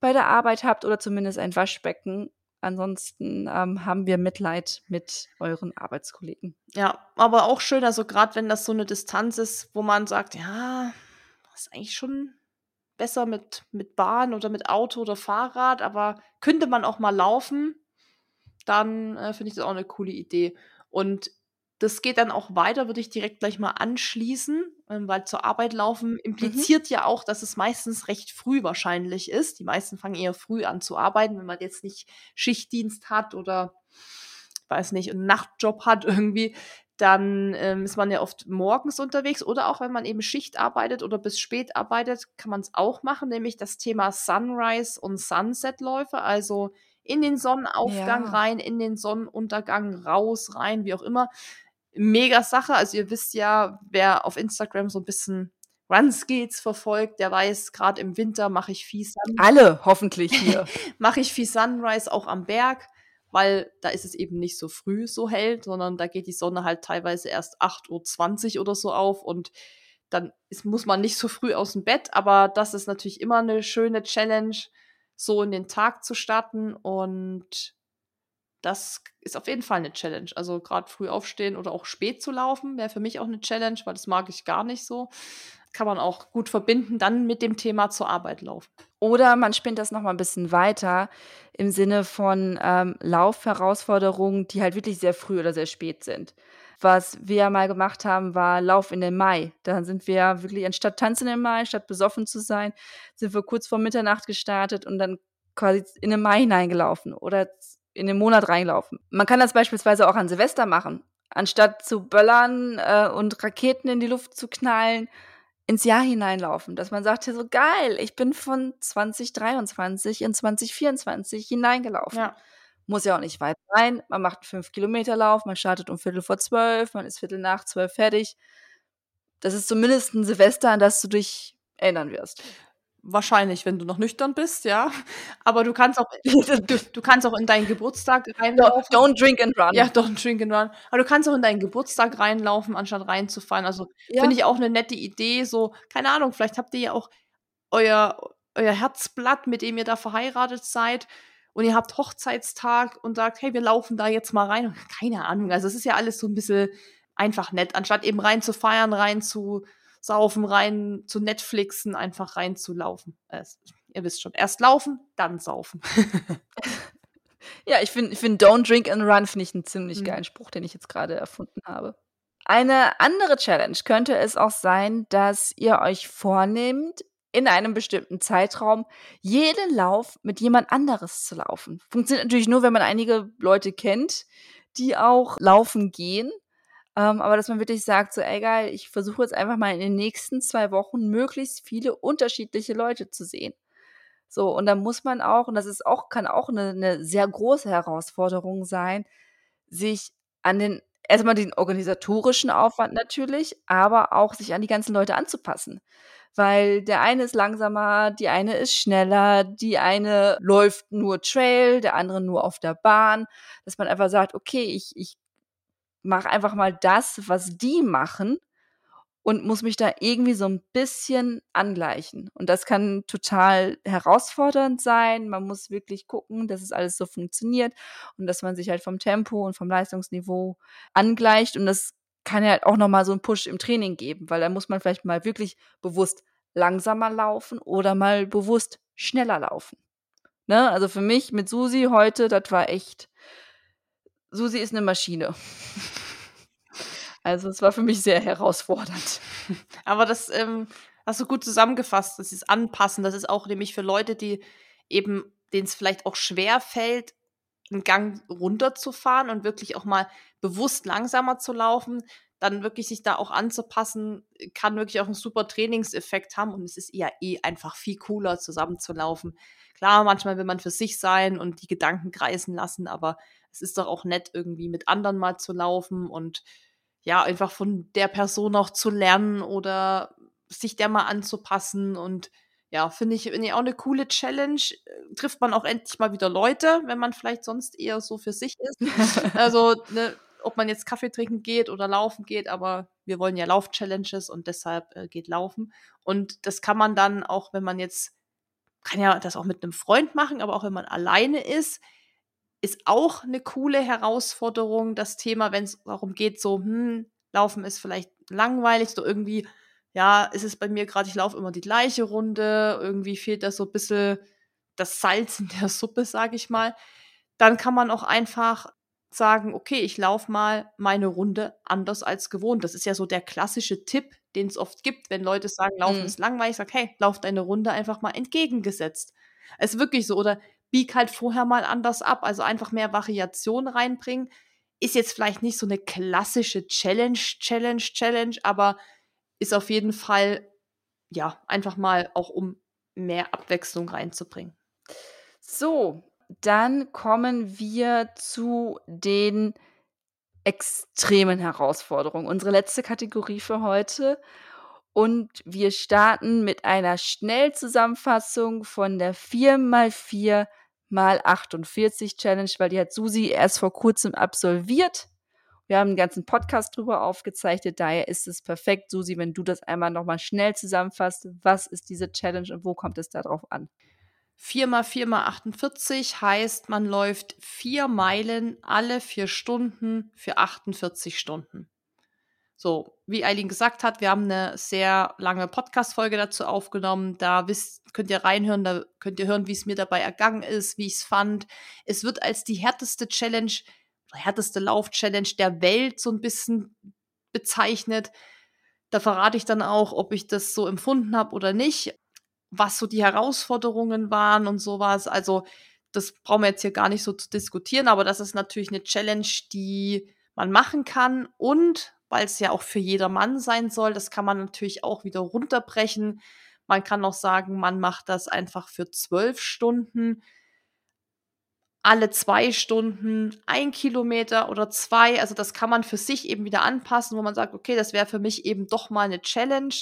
bei der Arbeit habt oder zumindest ein Waschbecken. Ansonsten ähm, haben wir Mitleid mit euren Arbeitskollegen. Ja, aber auch schön, also gerade wenn das so eine Distanz ist, wo man sagt, ja, ist eigentlich schon besser mit, mit Bahn oder mit Auto oder Fahrrad, aber könnte man auch mal laufen, dann äh, finde ich das auch eine coole Idee. Und das geht dann auch weiter, würde ich direkt gleich mal anschließen, ähm, weil zur Arbeit laufen mhm. impliziert mhm. ja auch, dass es meistens recht früh wahrscheinlich ist. Die meisten fangen eher früh an zu arbeiten, wenn man jetzt nicht Schichtdienst hat oder weiß nicht, einen Nachtjob hat irgendwie, dann ähm, ist man ja oft morgens unterwegs oder auch wenn man eben Schicht arbeitet oder bis spät arbeitet, kann man es auch machen, nämlich das Thema Sunrise und Sunset-Läufe, also in den Sonnenaufgang ja. rein, in den Sonnenuntergang raus, rein, wie auch immer. Mega Sache. Also ihr wisst ja, wer auf Instagram so ein bisschen Runskates verfolgt, der weiß, gerade im Winter mache ich viel Sunrise. Alle hoffentlich hier. mache ich viel Sunrise auch am Berg weil da ist es eben nicht so früh so hell, sondern da geht die Sonne halt teilweise erst 8.20 Uhr oder so auf und dann ist, muss man nicht so früh aus dem Bett, aber das ist natürlich immer eine schöne Challenge, so in den Tag zu starten und das ist auf jeden Fall eine Challenge. Also gerade früh aufstehen oder auch spät zu laufen wäre für mich auch eine Challenge, weil das mag ich gar nicht so kann man auch gut verbinden, dann mit dem Thema zur Arbeit laufen. Oder man spinnt das nochmal ein bisschen weiter im Sinne von ähm, Laufherausforderungen, die halt wirklich sehr früh oder sehr spät sind. Was wir mal gemacht haben, war Lauf in den Mai. Da sind wir wirklich anstatt tanzen im Mai, statt besoffen zu sein, sind wir kurz vor Mitternacht gestartet und dann quasi in den Mai hineingelaufen oder in den Monat reingelaufen. Man kann das beispielsweise auch an Silvester machen. Anstatt zu böllern äh, und Raketen in die Luft zu knallen, ins Jahr hineinlaufen, dass man sagt, so geil, ich bin von 2023 in 2024 hineingelaufen. Ja. Muss ja auch nicht weit sein. Man macht einen 5 Kilometer Lauf, man startet um Viertel vor zwölf, man ist Viertel nach zwölf fertig. Das ist zumindest ein Silvester, an das du dich erinnern wirst. Wahrscheinlich, wenn du noch nüchtern bist, ja. Aber du kannst auch, du, du kannst auch in deinen Geburtstag reinlaufen. Don't drink and run. Ja, don't drink and run. Aber du kannst auch in deinen Geburtstag reinlaufen, anstatt reinzufallen. Also ja. finde ich auch eine nette Idee. So, keine Ahnung, vielleicht habt ihr ja auch euer, euer Herzblatt, mit dem ihr da verheiratet seid. Und ihr habt Hochzeitstag und sagt, hey, wir laufen da jetzt mal rein. Keine Ahnung. Also es ist ja alles so ein bisschen einfach nett, anstatt eben rein zu feiern, rein zu saufen, rein zu Netflixen, einfach reinzulaufen. Äh, ihr wisst schon, erst laufen, dann saufen. ja, ich finde, ich find Don't Drink and Run finde ich einen ziemlich mhm. geilen Spruch, den ich jetzt gerade erfunden habe. Eine andere Challenge könnte es auch sein, dass ihr euch vornehmt, in einem bestimmten Zeitraum jeden Lauf mit jemand anderes zu laufen. Funktioniert natürlich nur, wenn man einige Leute kennt, die auch laufen gehen. Ähm, aber dass man wirklich sagt, so, ey geil, ich versuche jetzt einfach mal in den nächsten zwei Wochen möglichst viele unterschiedliche Leute zu sehen. So, und da muss man auch, und das ist auch, kann auch eine, eine sehr große Herausforderung sein, sich an den, erstmal den organisatorischen Aufwand natürlich, aber auch sich an die ganzen Leute anzupassen. Weil der eine ist langsamer, die eine ist schneller, die eine läuft nur Trail, der andere nur auf der Bahn, dass man einfach sagt, okay, ich, ich mache einfach mal das, was die machen und muss mich da irgendwie so ein bisschen angleichen. Und das kann total herausfordernd sein. Man muss wirklich gucken, dass es alles so funktioniert und dass man sich halt vom Tempo und vom Leistungsniveau angleicht. Und das kann ja halt auch nochmal so einen Push im Training geben, weil da muss man vielleicht mal wirklich bewusst langsamer laufen oder mal bewusst schneller laufen. Ne? Also für mich mit Susi heute, das war echt Susi ist eine Maschine. Also es war für mich sehr herausfordernd. Aber das ähm, hast du gut zusammengefasst. Das ist Anpassen. Das ist auch nämlich für Leute, die eben, denen es vielleicht auch schwer fällt, einen Gang runterzufahren und wirklich auch mal bewusst langsamer zu laufen, dann wirklich sich da auch anzupassen, kann wirklich auch einen super Trainingseffekt haben und es ist eher eh einfach viel cooler zusammenzulaufen. Klar, manchmal will man für sich sein und die Gedanken kreisen lassen, aber es ist doch auch nett, irgendwie mit anderen mal zu laufen und ja, einfach von der Person auch zu lernen oder sich der mal anzupassen und ja, finde ich, find ich auch eine coole Challenge. Trifft man auch endlich mal wieder Leute, wenn man vielleicht sonst eher so für sich ist. also, ne, ob man jetzt Kaffee trinken geht oder laufen geht, aber wir wollen ja Lauf-Challenges und deshalb äh, geht laufen. Und das kann man dann auch, wenn man jetzt, kann ja das auch mit einem Freund machen, aber auch wenn man alleine ist, ist auch eine coole Herausforderung. Das Thema, wenn es darum geht, so, hm, Laufen ist vielleicht langweilig, so irgendwie, ja, ist es bei mir gerade, ich laufe immer die gleiche Runde, irgendwie fehlt da so ein bisschen das Salz in der Suppe, sage ich mal. Dann kann man auch einfach sagen, okay, ich laufe mal meine Runde anders als gewohnt. Das ist ja so der klassische Tipp, den es oft gibt, wenn Leute sagen, Laufen mhm. ist langweilig, sag, hey, lauf deine Runde einfach mal entgegengesetzt. Es ist wirklich so. Oder bieg halt vorher mal anders ab. Also einfach mehr Variation reinbringen. Ist jetzt vielleicht nicht so eine klassische Challenge, Challenge, Challenge, aber ist auf jeden Fall, ja, einfach mal auch um mehr Abwechslung reinzubringen. So, dann kommen wir zu den extremen Herausforderungen. Unsere letzte Kategorie für heute. Und wir starten mit einer Schnellzusammenfassung von der 4x4 mal 48 Challenge, weil die hat Susi erst vor kurzem absolviert. Wir haben einen ganzen Podcast drüber aufgezeichnet, daher ist es perfekt. Susi, wenn du das einmal nochmal schnell zusammenfasst, was ist diese Challenge und wo kommt es darauf an? 4 mal 4 mal 48 heißt, man läuft vier Meilen alle vier Stunden für 48 Stunden. So, wie Eileen gesagt hat, wir haben eine sehr lange Podcast-Folge dazu aufgenommen. Da wisst, könnt ihr reinhören, da könnt ihr hören, wie es mir dabei ergangen ist, wie ich es fand. Es wird als die härteste Challenge, härteste Lauf-Challenge der Welt so ein bisschen bezeichnet. Da verrate ich dann auch, ob ich das so empfunden habe oder nicht was so die Herausforderungen waren und sowas. Also das brauchen wir jetzt hier gar nicht so zu diskutieren, aber das ist natürlich eine Challenge, die man machen kann und weil es ja auch für jedermann sein soll, das kann man natürlich auch wieder runterbrechen. Man kann auch sagen, man macht das einfach für zwölf Stunden, alle zwei Stunden, ein Kilometer oder zwei. Also das kann man für sich eben wieder anpassen, wo man sagt, okay, das wäre für mich eben doch mal eine Challenge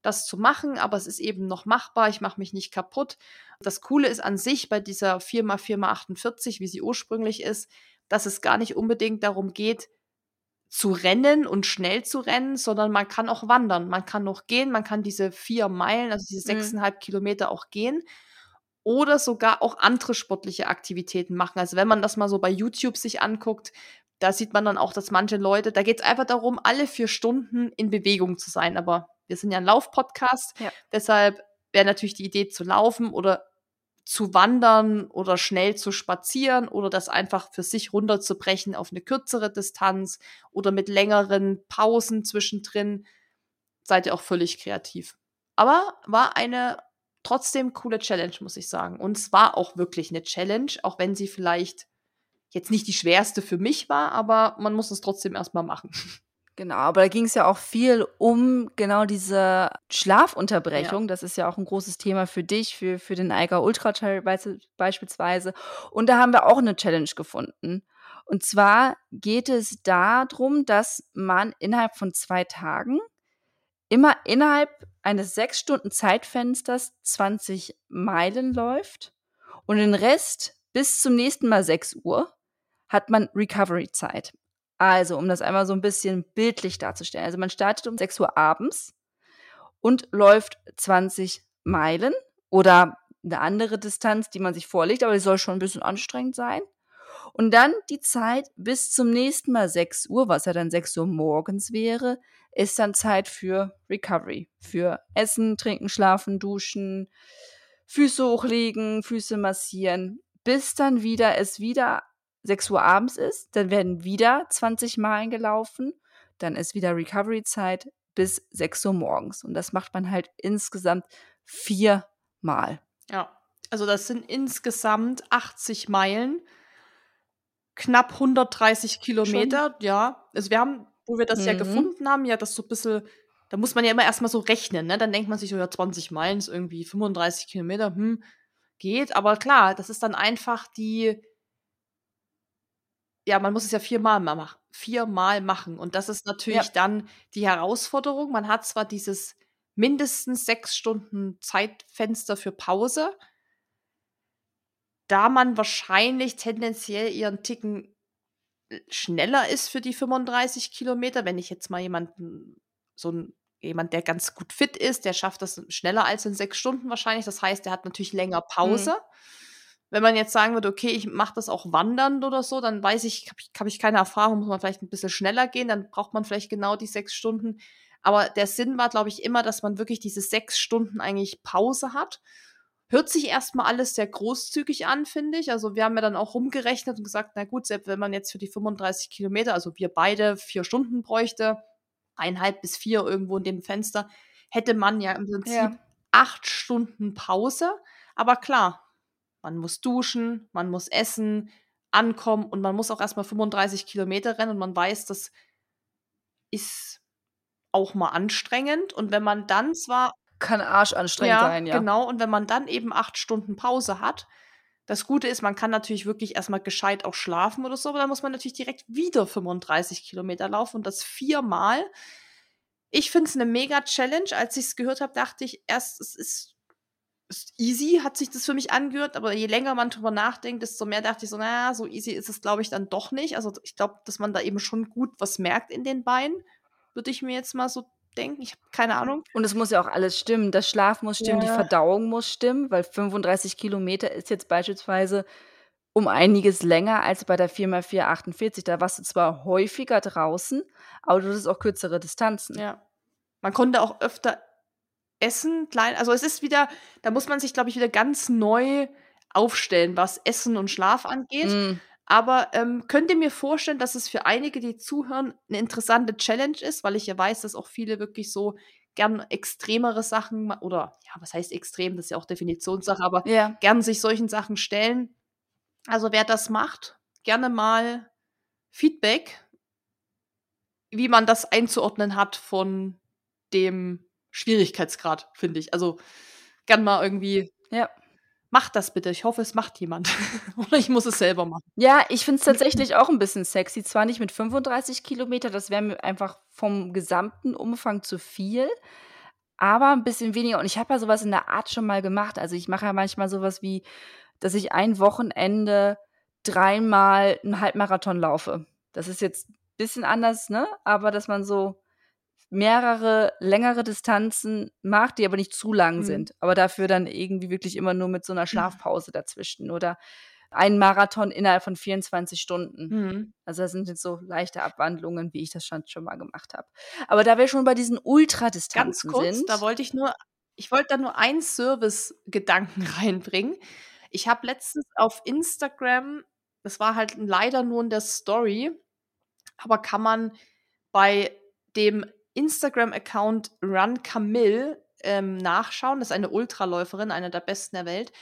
das zu machen, aber es ist eben noch machbar, ich mache mich nicht kaputt. Das Coole ist an sich bei dieser 4x4x48, wie sie ursprünglich ist, dass es gar nicht unbedingt darum geht, zu rennen und schnell zu rennen, sondern man kann auch wandern. Man kann noch gehen, man kann diese vier Meilen, also diese mhm. sechseinhalb mhm. Kilometer auch gehen oder sogar auch andere sportliche Aktivitäten machen. Also wenn man das mal so bei YouTube sich anguckt, da sieht man dann auch, dass manche Leute, da geht es einfach darum, alle vier Stunden in Bewegung zu sein. Aber wir sind ja ein Laufpodcast, ja. deshalb wäre natürlich die Idee zu laufen oder zu wandern oder schnell zu spazieren oder das einfach für sich runterzubrechen auf eine kürzere Distanz oder mit längeren Pausen zwischendrin. Seid ihr auch völlig kreativ. Aber war eine trotzdem coole Challenge, muss ich sagen. Und es war auch wirklich eine Challenge, auch wenn sie vielleicht jetzt nicht die schwerste für mich war, aber man muss es trotzdem erstmal machen. Genau, aber da ging es ja auch viel um genau diese Schlafunterbrechung. Ja. Das ist ja auch ein großes Thema für dich, für, für den Eiger Ultra Trail beispielsweise. Und da haben wir auch eine Challenge gefunden. Und zwar geht es darum, dass man innerhalb von zwei Tagen immer innerhalb eines sechs Stunden Zeitfensters 20 Meilen läuft und den Rest bis zum nächsten Mal 6 Uhr hat man Recovery-Zeit. Also, um das einmal so ein bisschen bildlich darzustellen. Also, man startet um 6 Uhr abends und läuft 20 Meilen oder eine andere Distanz, die man sich vorlegt, aber die soll schon ein bisschen anstrengend sein. Und dann die Zeit bis zum nächsten Mal 6 Uhr, was ja dann 6 Uhr morgens wäre, ist dann Zeit für Recovery. Für Essen, Trinken, Schlafen, Duschen, Füße hochlegen, Füße massieren, bis dann wieder es wieder 6 Uhr abends ist, dann werden wieder 20 Meilen gelaufen, dann ist wieder Recovery-Zeit bis 6 Uhr morgens. Und das macht man halt insgesamt viermal. Ja, also das sind insgesamt 80 Meilen, knapp 130 Kilometer, Schon? ja. Also wir haben, wo wir das mhm. ja gefunden haben, ja, das so ein bisschen, da muss man ja immer erstmal so rechnen, ne? Dann denkt man sich so, ja, 20 Meilen ist irgendwie 35 Kilometer, hm, geht. Aber klar, das ist dann einfach die, ja, man muss es ja viermal machen, viermal machen. Und das ist natürlich ja. dann die Herausforderung. Man hat zwar dieses mindestens sechs Stunden Zeitfenster für Pause, da man wahrscheinlich tendenziell ihren Ticken äh, schneller ist für die 35 Kilometer. Wenn ich jetzt mal jemanden, so ein, jemand, der ganz gut fit ist, der schafft das schneller als in sechs Stunden wahrscheinlich. Das heißt, der hat natürlich länger mhm. Pause. Mhm wenn man jetzt sagen würde, okay, ich mache das auch wandernd oder so, dann weiß ich, habe ich, hab ich keine Erfahrung, muss man vielleicht ein bisschen schneller gehen, dann braucht man vielleicht genau die sechs Stunden. Aber der Sinn war, glaube ich, immer, dass man wirklich diese sechs Stunden eigentlich Pause hat. Hört sich erstmal alles sehr großzügig an, finde ich. Also wir haben ja dann auch rumgerechnet und gesagt, na gut, selbst wenn man jetzt für die 35 Kilometer, also wir beide vier Stunden bräuchte, eineinhalb bis vier irgendwo in dem Fenster, hätte man ja im Prinzip ja. acht Stunden Pause. Aber klar, man muss duschen, man muss essen, ankommen und man muss auch erstmal 35 Kilometer rennen und man weiß, das ist auch mal anstrengend. Und wenn man dann zwar. Kann Arsch anstrengend ja, sein, ja. Genau, und wenn man dann eben acht Stunden Pause hat, das Gute ist, man kann natürlich wirklich erstmal gescheit auch schlafen oder so, aber dann muss man natürlich direkt wieder 35 Kilometer laufen und das viermal. Ich finde es eine mega Challenge. Als ich es gehört habe, dachte ich erst, es ist easy hat sich das für mich angehört, aber je länger man drüber nachdenkt, desto mehr dachte ich so, naja, so easy ist es, glaube ich, dann doch nicht. Also ich glaube, dass man da eben schon gut was merkt in den Beinen, würde ich mir jetzt mal so denken. Ich habe keine Ahnung. Und es muss ja auch alles stimmen. Das Schlaf muss stimmen, ja. die Verdauung muss stimmen, weil 35 Kilometer ist jetzt beispielsweise um einiges länger als bei der 4x4 Da warst du zwar häufiger draußen, aber du hast auch kürzere Distanzen. Ja. Man konnte auch öfter Essen, klein, also es ist wieder, da muss man sich, glaube ich, wieder ganz neu aufstellen, was Essen und Schlaf angeht. Mm. Aber ähm, könnt ihr mir vorstellen, dass es für einige, die zuhören, eine interessante Challenge ist, weil ich ja weiß, dass auch viele wirklich so gern extremere Sachen oder ja, was heißt extrem, das ist ja auch Definitionssache, aber ja. gern sich solchen Sachen stellen. Also wer das macht, gerne mal Feedback, wie man das einzuordnen hat von dem Schwierigkeitsgrad, finde ich. Also gern mal irgendwie. Ja. Macht das bitte. Ich hoffe, es macht jemand. Oder ich muss es selber machen. Ja, ich finde es tatsächlich auch ein bisschen sexy. Zwar nicht mit 35 Kilometer, das wäre mir einfach vom gesamten Umfang zu viel, aber ein bisschen weniger. Und ich habe ja sowas in der Art schon mal gemacht. Also ich mache ja manchmal sowas wie, dass ich ein Wochenende dreimal einen Halbmarathon laufe. Das ist jetzt ein bisschen anders, ne? Aber dass man so mehrere längere Distanzen macht, die aber nicht zu lang mhm. sind, aber dafür dann irgendwie wirklich immer nur mit so einer Schlafpause dazwischen oder ein Marathon innerhalb von 24 Stunden. Mhm. Also das sind jetzt so leichte Abwandlungen, wie ich das schon, schon mal gemacht habe. Aber da wir schon bei diesen Ultradistanzen Ganz kurz, sind, da wollte ich nur, ich wollte da nur einen Service-Gedanken reinbringen. Ich habe letztens auf Instagram, das war halt leider nur in der Story, aber kann man bei dem Instagram-Account Run Camille ähm, nachschauen. Das ist eine Ultraläuferin, eine der besten der Welt.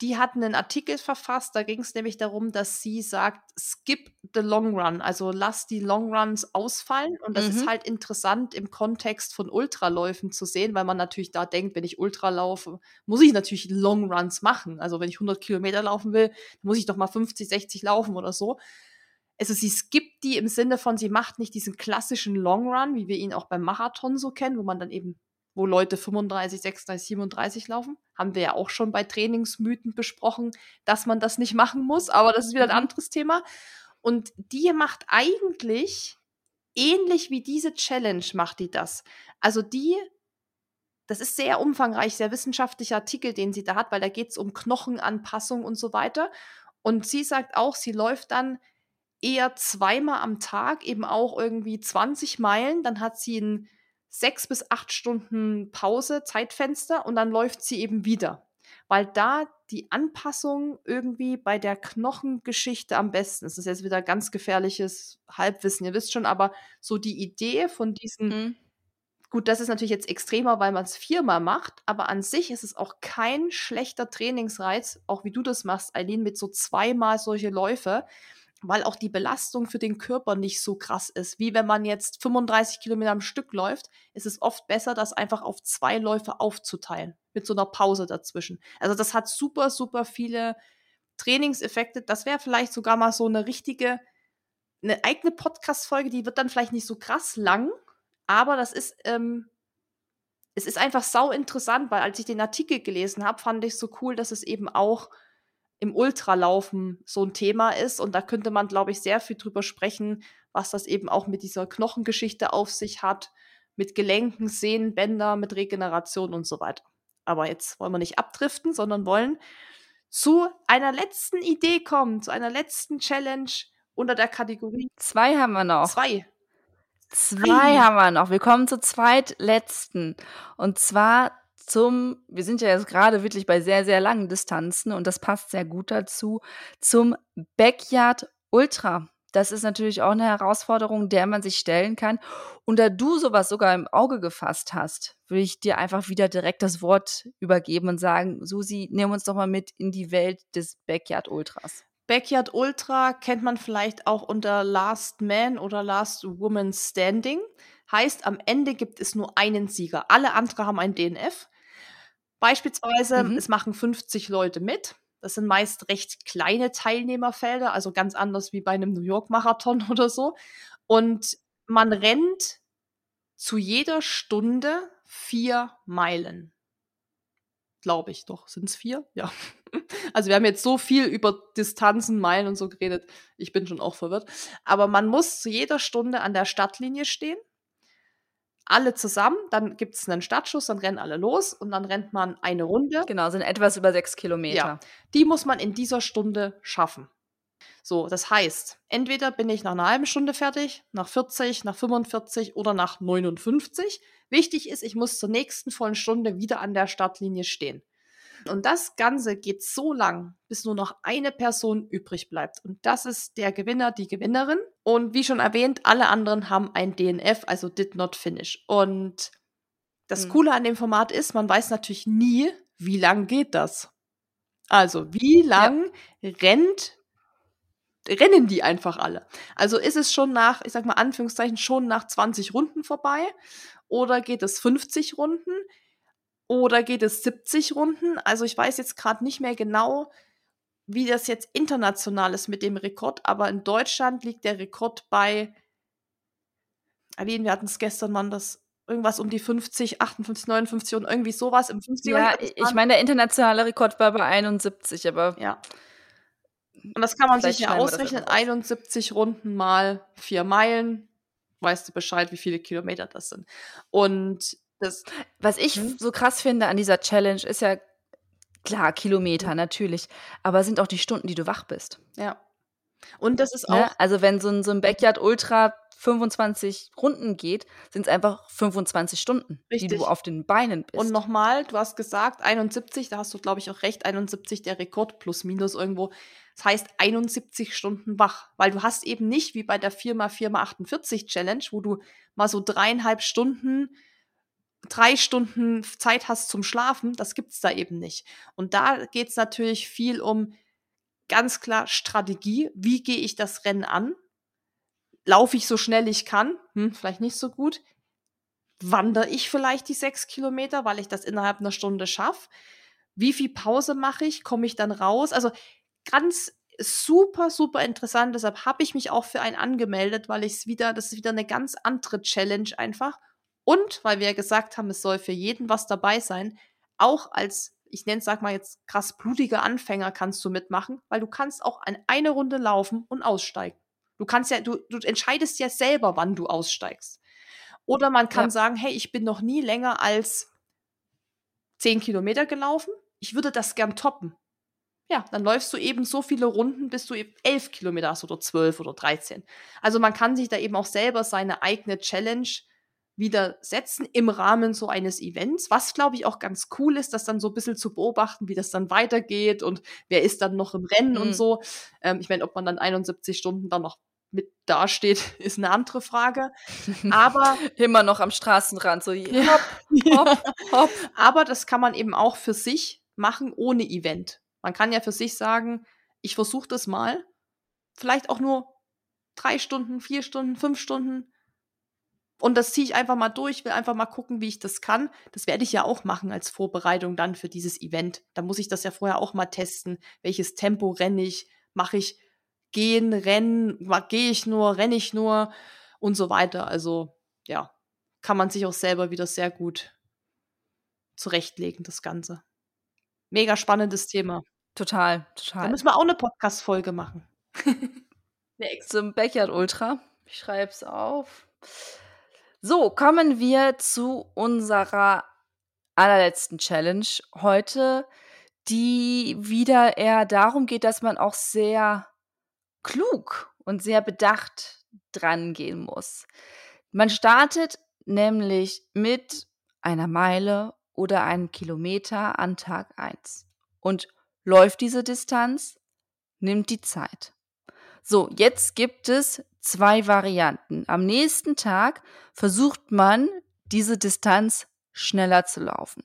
Die hat einen Artikel verfasst, da ging es nämlich darum, dass sie sagt, skip the long run, also lass die Long Runs ausfallen. Und das mhm. ist halt interessant im Kontext von Ultraläufen zu sehen, weil man natürlich da denkt, wenn ich Ultra laufe, muss ich natürlich Long Runs machen. Also wenn ich 100 Kilometer laufen will, muss ich doch mal 50, 60 laufen oder so also sie skippt die im Sinne von, sie macht nicht diesen klassischen Long Run, wie wir ihn auch beim Marathon so kennen, wo man dann eben, wo Leute 35, 36, 37 laufen. Haben wir ja auch schon bei Trainingsmythen besprochen, dass man das nicht machen muss, aber das ist wieder ein mhm. anderes Thema. Und die macht eigentlich ähnlich wie diese Challenge macht die das. Also die, das ist sehr umfangreich, sehr wissenschaftlicher Artikel, den sie da hat, weil da geht es um Knochenanpassung und so weiter. Und sie sagt auch, sie läuft dann eher zweimal am Tag, eben auch irgendwie 20 Meilen. Dann hat sie ein sechs bis acht Stunden Pause, Zeitfenster und dann läuft sie eben wieder. Weil da die Anpassung irgendwie bei der Knochengeschichte am besten ist. Das ist jetzt wieder ganz gefährliches Halbwissen, ihr wisst schon, aber so die Idee von diesen, mhm. gut, das ist natürlich jetzt extremer, weil man es viermal macht, aber an sich ist es auch kein schlechter Trainingsreiz, auch wie du das machst, Eileen, mit so zweimal solche Läufe weil auch die Belastung für den Körper nicht so krass ist. Wie wenn man jetzt 35 Kilometer am Stück läuft, ist es oft besser, das einfach auf zwei Läufe aufzuteilen, mit so einer Pause dazwischen. Also das hat super, super viele Trainingseffekte. Das wäre vielleicht sogar mal so eine richtige, eine eigene Podcast-Folge, die wird dann vielleicht nicht so krass lang, aber das ist, ähm, es ist einfach sau interessant, weil als ich den Artikel gelesen habe, fand ich so cool, dass es eben auch im Ultralaufen so ein Thema ist. Und da könnte man, glaube ich, sehr viel drüber sprechen, was das eben auch mit dieser Knochengeschichte auf sich hat, mit Gelenken, Sehnen, Bänder, mit Regeneration und so weiter. Aber jetzt wollen wir nicht abdriften, sondern wollen zu einer letzten Idee kommen, zu einer letzten Challenge unter der Kategorie. Zwei haben wir noch. Zwei. Zwei haben wir noch. Wir kommen zur zweitletzten. Und zwar zum, wir sind ja jetzt gerade wirklich bei sehr, sehr langen Distanzen und das passt sehr gut dazu, zum Backyard Ultra. Das ist natürlich auch eine Herausforderung, der man sich stellen kann. Und da du sowas sogar im Auge gefasst hast, würde ich dir einfach wieder direkt das Wort übergeben und sagen, Susi, nimm uns doch mal mit in die Welt des Backyard Ultras. Backyard Ultra kennt man vielleicht auch unter Last Man oder Last Woman Standing. Heißt, am Ende gibt es nur einen Sieger. Alle anderen haben ein DNF. Beispielsweise, mhm. es machen 50 Leute mit. Das sind meist recht kleine Teilnehmerfelder, also ganz anders wie bei einem New York Marathon oder so. Und man rennt zu jeder Stunde vier Meilen. Glaube ich doch. Sind es vier? Ja. Also wir haben jetzt so viel über Distanzen, Meilen und so geredet. Ich bin schon auch verwirrt. Aber man muss zu jeder Stunde an der Stadtlinie stehen alle zusammen, dann gibt es einen Startschuss, dann rennen alle los und dann rennt man eine Runde. Genau, sind etwas über sechs Kilometer. Ja, die muss man in dieser Stunde schaffen. So, das heißt, entweder bin ich nach einer halben Stunde fertig, nach 40, nach 45 oder nach 59. Wichtig ist, ich muss zur nächsten vollen Stunde wieder an der Startlinie stehen. Und das Ganze geht so lang, bis nur noch eine Person übrig bleibt. Und das ist der Gewinner, die Gewinnerin. Und wie schon erwähnt, alle anderen haben ein DNF, also did not finish. Und das hm. Coole an dem Format ist, man weiß natürlich nie, wie lang geht das. Also, wie lang ja. rennt rennen die einfach alle. Also ist es schon nach, ich sag mal Anführungszeichen, schon nach 20 Runden vorbei oder geht es 50 Runden? Oder geht es 70 Runden? Also ich weiß jetzt gerade nicht mehr genau, wie das jetzt international ist mit dem Rekord, aber in Deutschland liegt der Rekord bei, Aline, wir hatten es gestern, Mann, das irgendwas um die 50, 58, 59 und irgendwie sowas im 50er. Ja, ich meine, der internationale Rekord war bei 71, aber. Ja. Und das kann man sich ja ausrechnen. 71 Runden mal vier Meilen. Weißt du Bescheid, wie viele Kilometer das sind. Und das, was ich mhm. so krass finde an dieser Challenge ist ja, klar, Kilometer natürlich, aber sind auch die Stunden, die du wach bist. Ja. Und das ist ne? auch. Ne? Also, wenn so ein, so ein Backyard Ultra 25 Runden geht, sind es einfach 25 Stunden, Richtig. die du auf den Beinen bist. Und nochmal, du hast gesagt, 71, da hast du, glaube ich, auch recht, 71 der Rekord plus minus irgendwo. Das heißt 71 Stunden wach, weil du hast eben nicht wie bei der 4x4x48 Challenge, wo du mal so dreieinhalb Stunden drei Stunden Zeit hast zum Schlafen, das gibt es da eben nicht. Und da geht es natürlich viel um ganz klar Strategie. Wie gehe ich das Rennen an? Laufe ich so schnell ich kann? Hm, vielleicht nicht so gut. Wandere ich vielleicht die sechs Kilometer, weil ich das innerhalb einer Stunde schaffe? Wie viel Pause mache ich? Komme ich dann raus? Also ganz super, super interessant. Deshalb habe ich mich auch für einen angemeldet, weil ich es wieder, das ist wieder eine ganz andere Challenge einfach. Und weil wir ja gesagt haben, es soll für jeden was dabei sein, auch als, ich nenne es, sag mal jetzt krass blutiger Anfänger kannst du mitmachen, weil du kannst auch an eine Runde laufen und aussteigen. Du kannst ja, du, du entscheidest ja selber, wann du aussteigst. Oder man kann ja. sagen, hey, ich bin noch nie länger als zehn Kilometer gelaufen. Ich würde das gern toppen. Ja, dann läufst du eben so viele Runden, bis du eben elf Kilometer hast oder zwölf oder dreizehn. Also man kann sich da eben auch selber seine eigene Challenge widersetzen im Rahmen so eines Events, was glaube ich auch ganz cool ist, das dann so ein bisschen zu beobachten, wie das dann weitergeht und wer ist dann noch im Rennen mhm. und so. Ähm, ich meine, ob man dann 71 Stunden dann noch mit dasteht, ist eine andere Frage. Aber immer noch am Straßenrand, so hopp, hopp, hopp. Aber das kann man eben auch für sich machen ohne Event. Man kann ja für sich sagen, ich versuche das mal. Vielleicht auch nur drei Stunden, vier Stunden, fünf Stunden und das ziehe ich einfach mal durch, will einfach mal gucken, wie ich das kann. Das werde ich ja auch machen als Vorbereitung dann für dieses Event. Da muss ich das ja vorher auch mal testen. Welches Tempo renne ich? Mache ich gehen, rennen? Gehe ich nur? Renne ich nur? Und so weiter. Also, ja, kann man sich auch selber wieder sehr gut zurechtlegen, das Ganze. Mega spannendes Thema. Total, total. Da müssen wir auch eine Podcast-Folge machen. Zum Backyard Ultra. Ich schreibe es auf. So, kommen wir zu unserer allerletzten Challenge heute, die wieder eher darum geht, dass man auch sehr klug und sehr bedacht dran gehen muss. Man startet nämlich mit einer Meile oder einem Kilometer an Tag 1 und läuft diese Distanz, nimmt die Zeit. So, jetzt gibt es zwei Varianten. Am nächsten Tag versucht man, diese Distanz schneller zu laufen.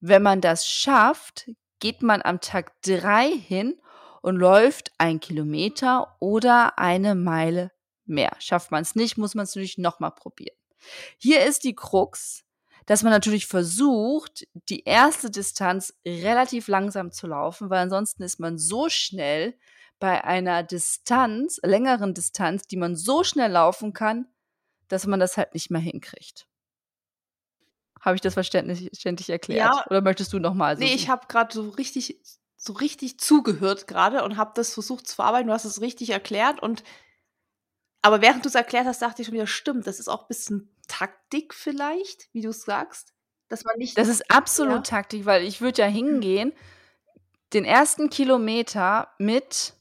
Wenn man das schafft, geht man am Tag drei hin und läuft ein Kilometer oder eine Meile mehr. Schafft man es nicht, muss man es natürlich nochmal probieren. Hier ist die Krux, dass man natürlich versucht, die erste Distanz relativ langsam zu laufen, weil ansonsten ist man so schnell bei einer Distanz, längeren Distanz, die man so schnell laufen kann, dass man das halt nicht mehr hinkriegt. Habe ich das verständlich erklärt? Ja, Oder möchtest du nochmal? So nee, ich habe gerade so richtig, so richtig zugehört gerade und habe das versucht zu verarbeiten. Du hast es richtig erklärt und aber während du es erklärt hast, dachte ich schon wieder, stimmt, das ist auch ein bisschen Taktik vielleicht, wie du es sagst. Dass man nicht. Das ist absolut ja. Taktik, weil ich würde ja hm. hingehen, den ersten Kilometer mit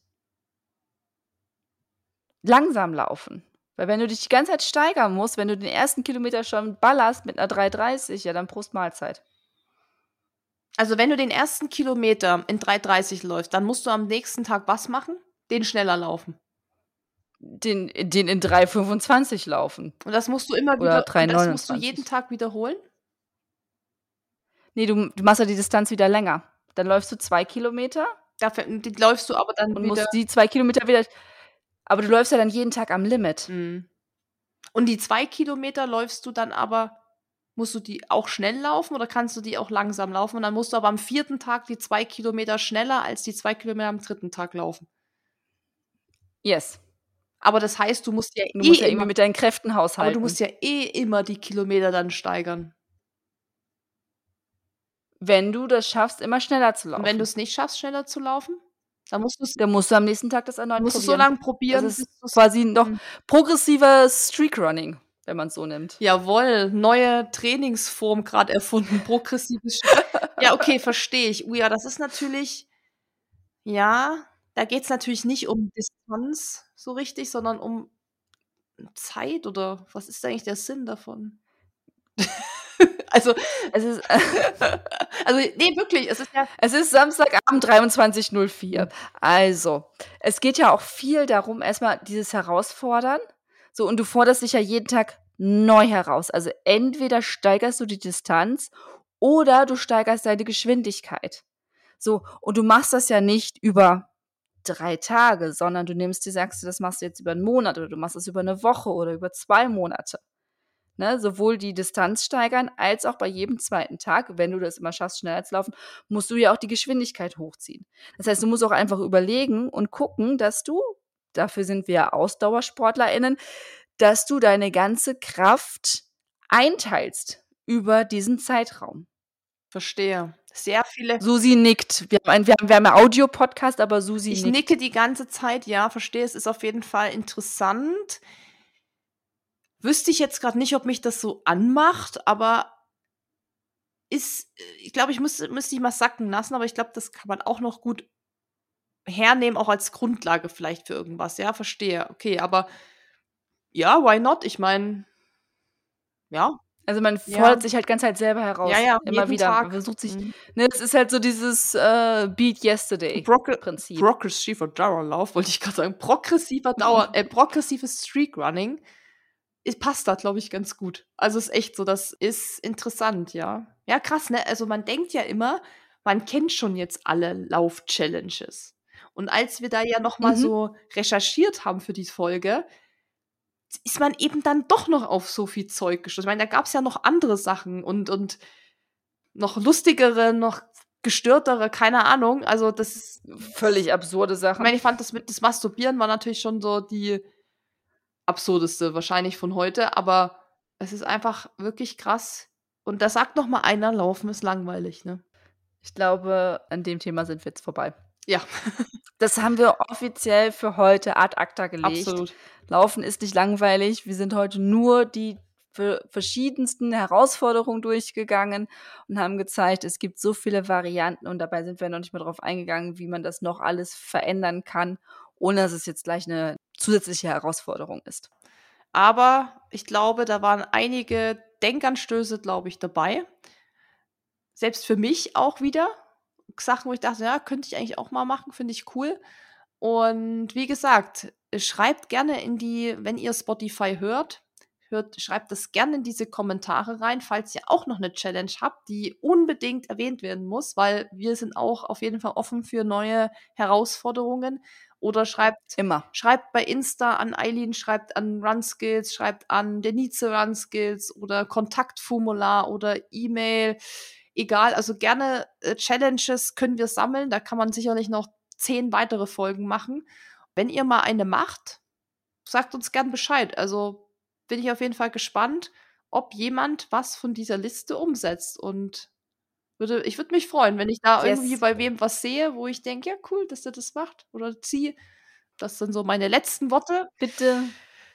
langsam laufen. Weil wenn du dich die ganze Zeit steigern musst, wenn du den ersten Kilometer schon ballerst mit einer 3,30, ja, dann Prost Mahlzeit. Also wenn du den ersten Kilometer in 3,30 läufst, dann musst du am nächsten Tag was machen? Den schneller laufen. Den, den in 3,25 laufen. Und das musst du immer Oder wieder, 3, das musst du jeden Tag wiederholen? Nee, du, du machst ja die Distanz wieder länger. Dann läufst du zwei Kilometer. Dafür, die läufst du aber dann und wieder. musst die zwei Kilometer wieder aber du läufst ja dann jeden Tag am Limit. Mhm. Und die zwei Kilometer läufst du dann aber, musst du die auch schnell laufen oder kannst du die auch langsam laufen? Und dann musst du aber am vierten Tag die zwei Kilometer schneller als die zwei Kilometer am dritten Tag laufen. Yes. Aber das heißt, du musst ja du eh musst ja immer, mit deinen Kräften haushalten. Aber du musst ja eh immer die Kilometer dann steigern. Wenn du das schaffst, immer schneller zu laufen. Und wenn du es nicht schaffst, schneller zu laufen? Dann musst, dann musst du am nächsten Tag das erneut musst probieren. so lange probieren. Das ist quasi noch mhm. progressiver Streakrunning, wenn man es so nimmt. Jawohl, neue Trainingsform gerade erfunden. Progressives Ja, okay, verstehe ich. Uh, ja, das ist natürlich, ja, da geht es natürlich nicht um Distanz so richtig, sondern um Zeit oder was ist eigentlich der Sinn davon? Also, es ist, also, nee, wirklich, es ist ja. Es ist Samstagabend 23.04. Also, es geht ja auch viel darum, erstmal dieses Herausfordern. So, und du forderst dich ja jeden Tag neu heraus. Also, entweder steigerst du die Distanz oder du steigerst deine Geschwindigkeit. So, und du machst das ja nicht über drei Tage, sondern du nimmst dir, sagst du, das machst du jetzt über einen Monat oder du machst das über eine Woche oder über zwei Monate ne, sowohl die Distanz steigern als auch bei jedem zweiten Tag, wenn du das immer schaffst, schneller zu laufen, musst du ja auch die Geschwindigkeit hochziehen. Das heißt, du musst auch einfach überlegen und gucken, dass du, dafür sind wir AusdauersportlerInnen, dass du deine ganze Kraft einteilst über diesen Zeitraum. Verstehe. Sehr viele. Susi nickt. Wir haben, ein, wir haben, wir haben einen Audio-Podcast, aber Susi ich nickt. Ich nicke die ganze Zeit, ja, verstehe. Es ist auf jeden Fall interessant wüsste ich jetzt gerade nicht, ob mich das so anmacht, aber ist, äh, ich glaube, ich müsste, müsste ich mal sacken lassen, aber ich glaube, das kann man auch noch gut hernehmen, auch als Grundlage vielleicht für irgendwas. Ja, verstehe. Okay, aber ja, why not? Ich meine, ja. Also man fordert ja. sich halt ganz halt selber heraus. Ja, ja, immer wieder. Tag. Man versucht sich. Mhm. Ne, es ist halt so dieses äh, Beat Yesterday Prinzip. Progressiver Dauerlauf, wollte ich gerade sagen. Progressiver Dauer, äh, progressives Streakrunning passt da, glaube ich, ganz gut. Also ist echt so, das ist interessant, ja. Ja, krass, ne? Also man denkt ja immer, man kennt schon jetzt alle Lauf-Challenges. Und als wir da ja noch mal mhm. so recherchiert haben für die Folge, ist man eben dann doch noch auf so viel Zeug gestoßen. Ich meine, da gab es ja noch andere Sachen und, und noch lustigere, noch gestörtere, keine Ahnung. Also das ist völlig absurde Sachen. Ich meine, ich fand das mit das Masturbieren war natürlich schon so die absurdeste wahrscheinlich von heute, aber es ist einfach wirklich krass. Und da sagt noch mal einer, Laufen ist langweilig, ne? Ich glaube, an dem Thema sind wir jetzt vorbei. Ja. das haben wir offiziell für heute ad acta gelegt. Absolut. Laufen ist nicht langweilig. Wir sind heute nur die verschiedensten Herausforderungen durchgegangen und haben gezeigt, es gibt so viele Varianten und dabei sind wir noch nicht mal darauf eingegangen, wie man das noch alles verändern kann, ohne dass es jetzt gleich eine zusätzliche Herausforderung ist. Aber ich glaube, da waren einige Denkanstöße, glaube ich, dabei. Selbst für mich auch wieder. Sachen, wo ich dachte, ja, könnte ich eigentlich auch mal machen, finde ich cool. Und wie gesagt, schreibt gerne in die, wenn ihr Spotify hört, hört, schreibt das gerne in diese Kommentare rein, falls ihr auch noch eine Challenge habt, die unbedingt erwähnt werden muss, weil wir sind auch auf jeden Fall offen für neue Herausforderungen. Oder schreibt immer. Schreibt bei Insta an Eileen, schreibt an RunSkills, schreibt an Denise RunSkills oder Kontaktformular oder E-Mail. Egal, also gerne äh, Challenges können wir sammeln. Da kann man sicherlich noch zehn weitere Folgen machen. Wenn ihr mal eine macht, sagt uns gern Bescheid. Also bin ich auf jeden Fall gespannt, ob jemand was von dieser Liste umsetzt. Und würde, ich würde mich freuen, wenn ich da yes. irgendwie bei wem was sehe, wo ich denke, ja, cool, dass der das macht. Oder sie. Das sind so meine letzten Worte. Bitte.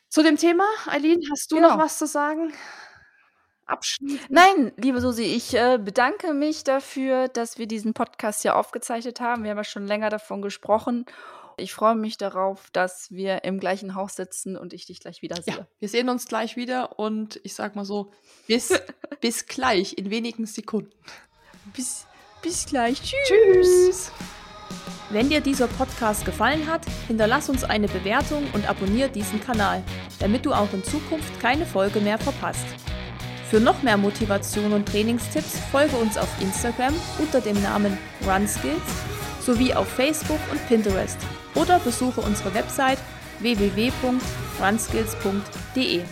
Zu dem Thema, Eileen, hast du genau. noch was zu sagen? Abschließend? Nein, liebe Susi, ich äh, bedanke mich dafür, dass wir diesen Podcast hier aufgezeichnet haben. Wir haben ja schon länger davon gesprochen. Ich freue mich darauf, dass wir im gleichen Haus sitzen und ich dich gleich wiedersehe. Ja, wir sehen uns gleich wieder und ich sag mal so, bis, bis gleich in wenigen Sekunden. Bis, bis gleich. Tschüss. Tschüss. Wenn dir dieser Podcast gefallen hat, hinterlass uns eine Bewertung und abonniere diesen Kanal, damit du auch in Zukunft keine Folge mehr verpasst. Für noch mehr Motivation und Trainingstipps folge uns auf Instagram unter dem Namen RunSkills sowie auf Facebook und Pinterest oder besuche unsere Website www.runskills.de.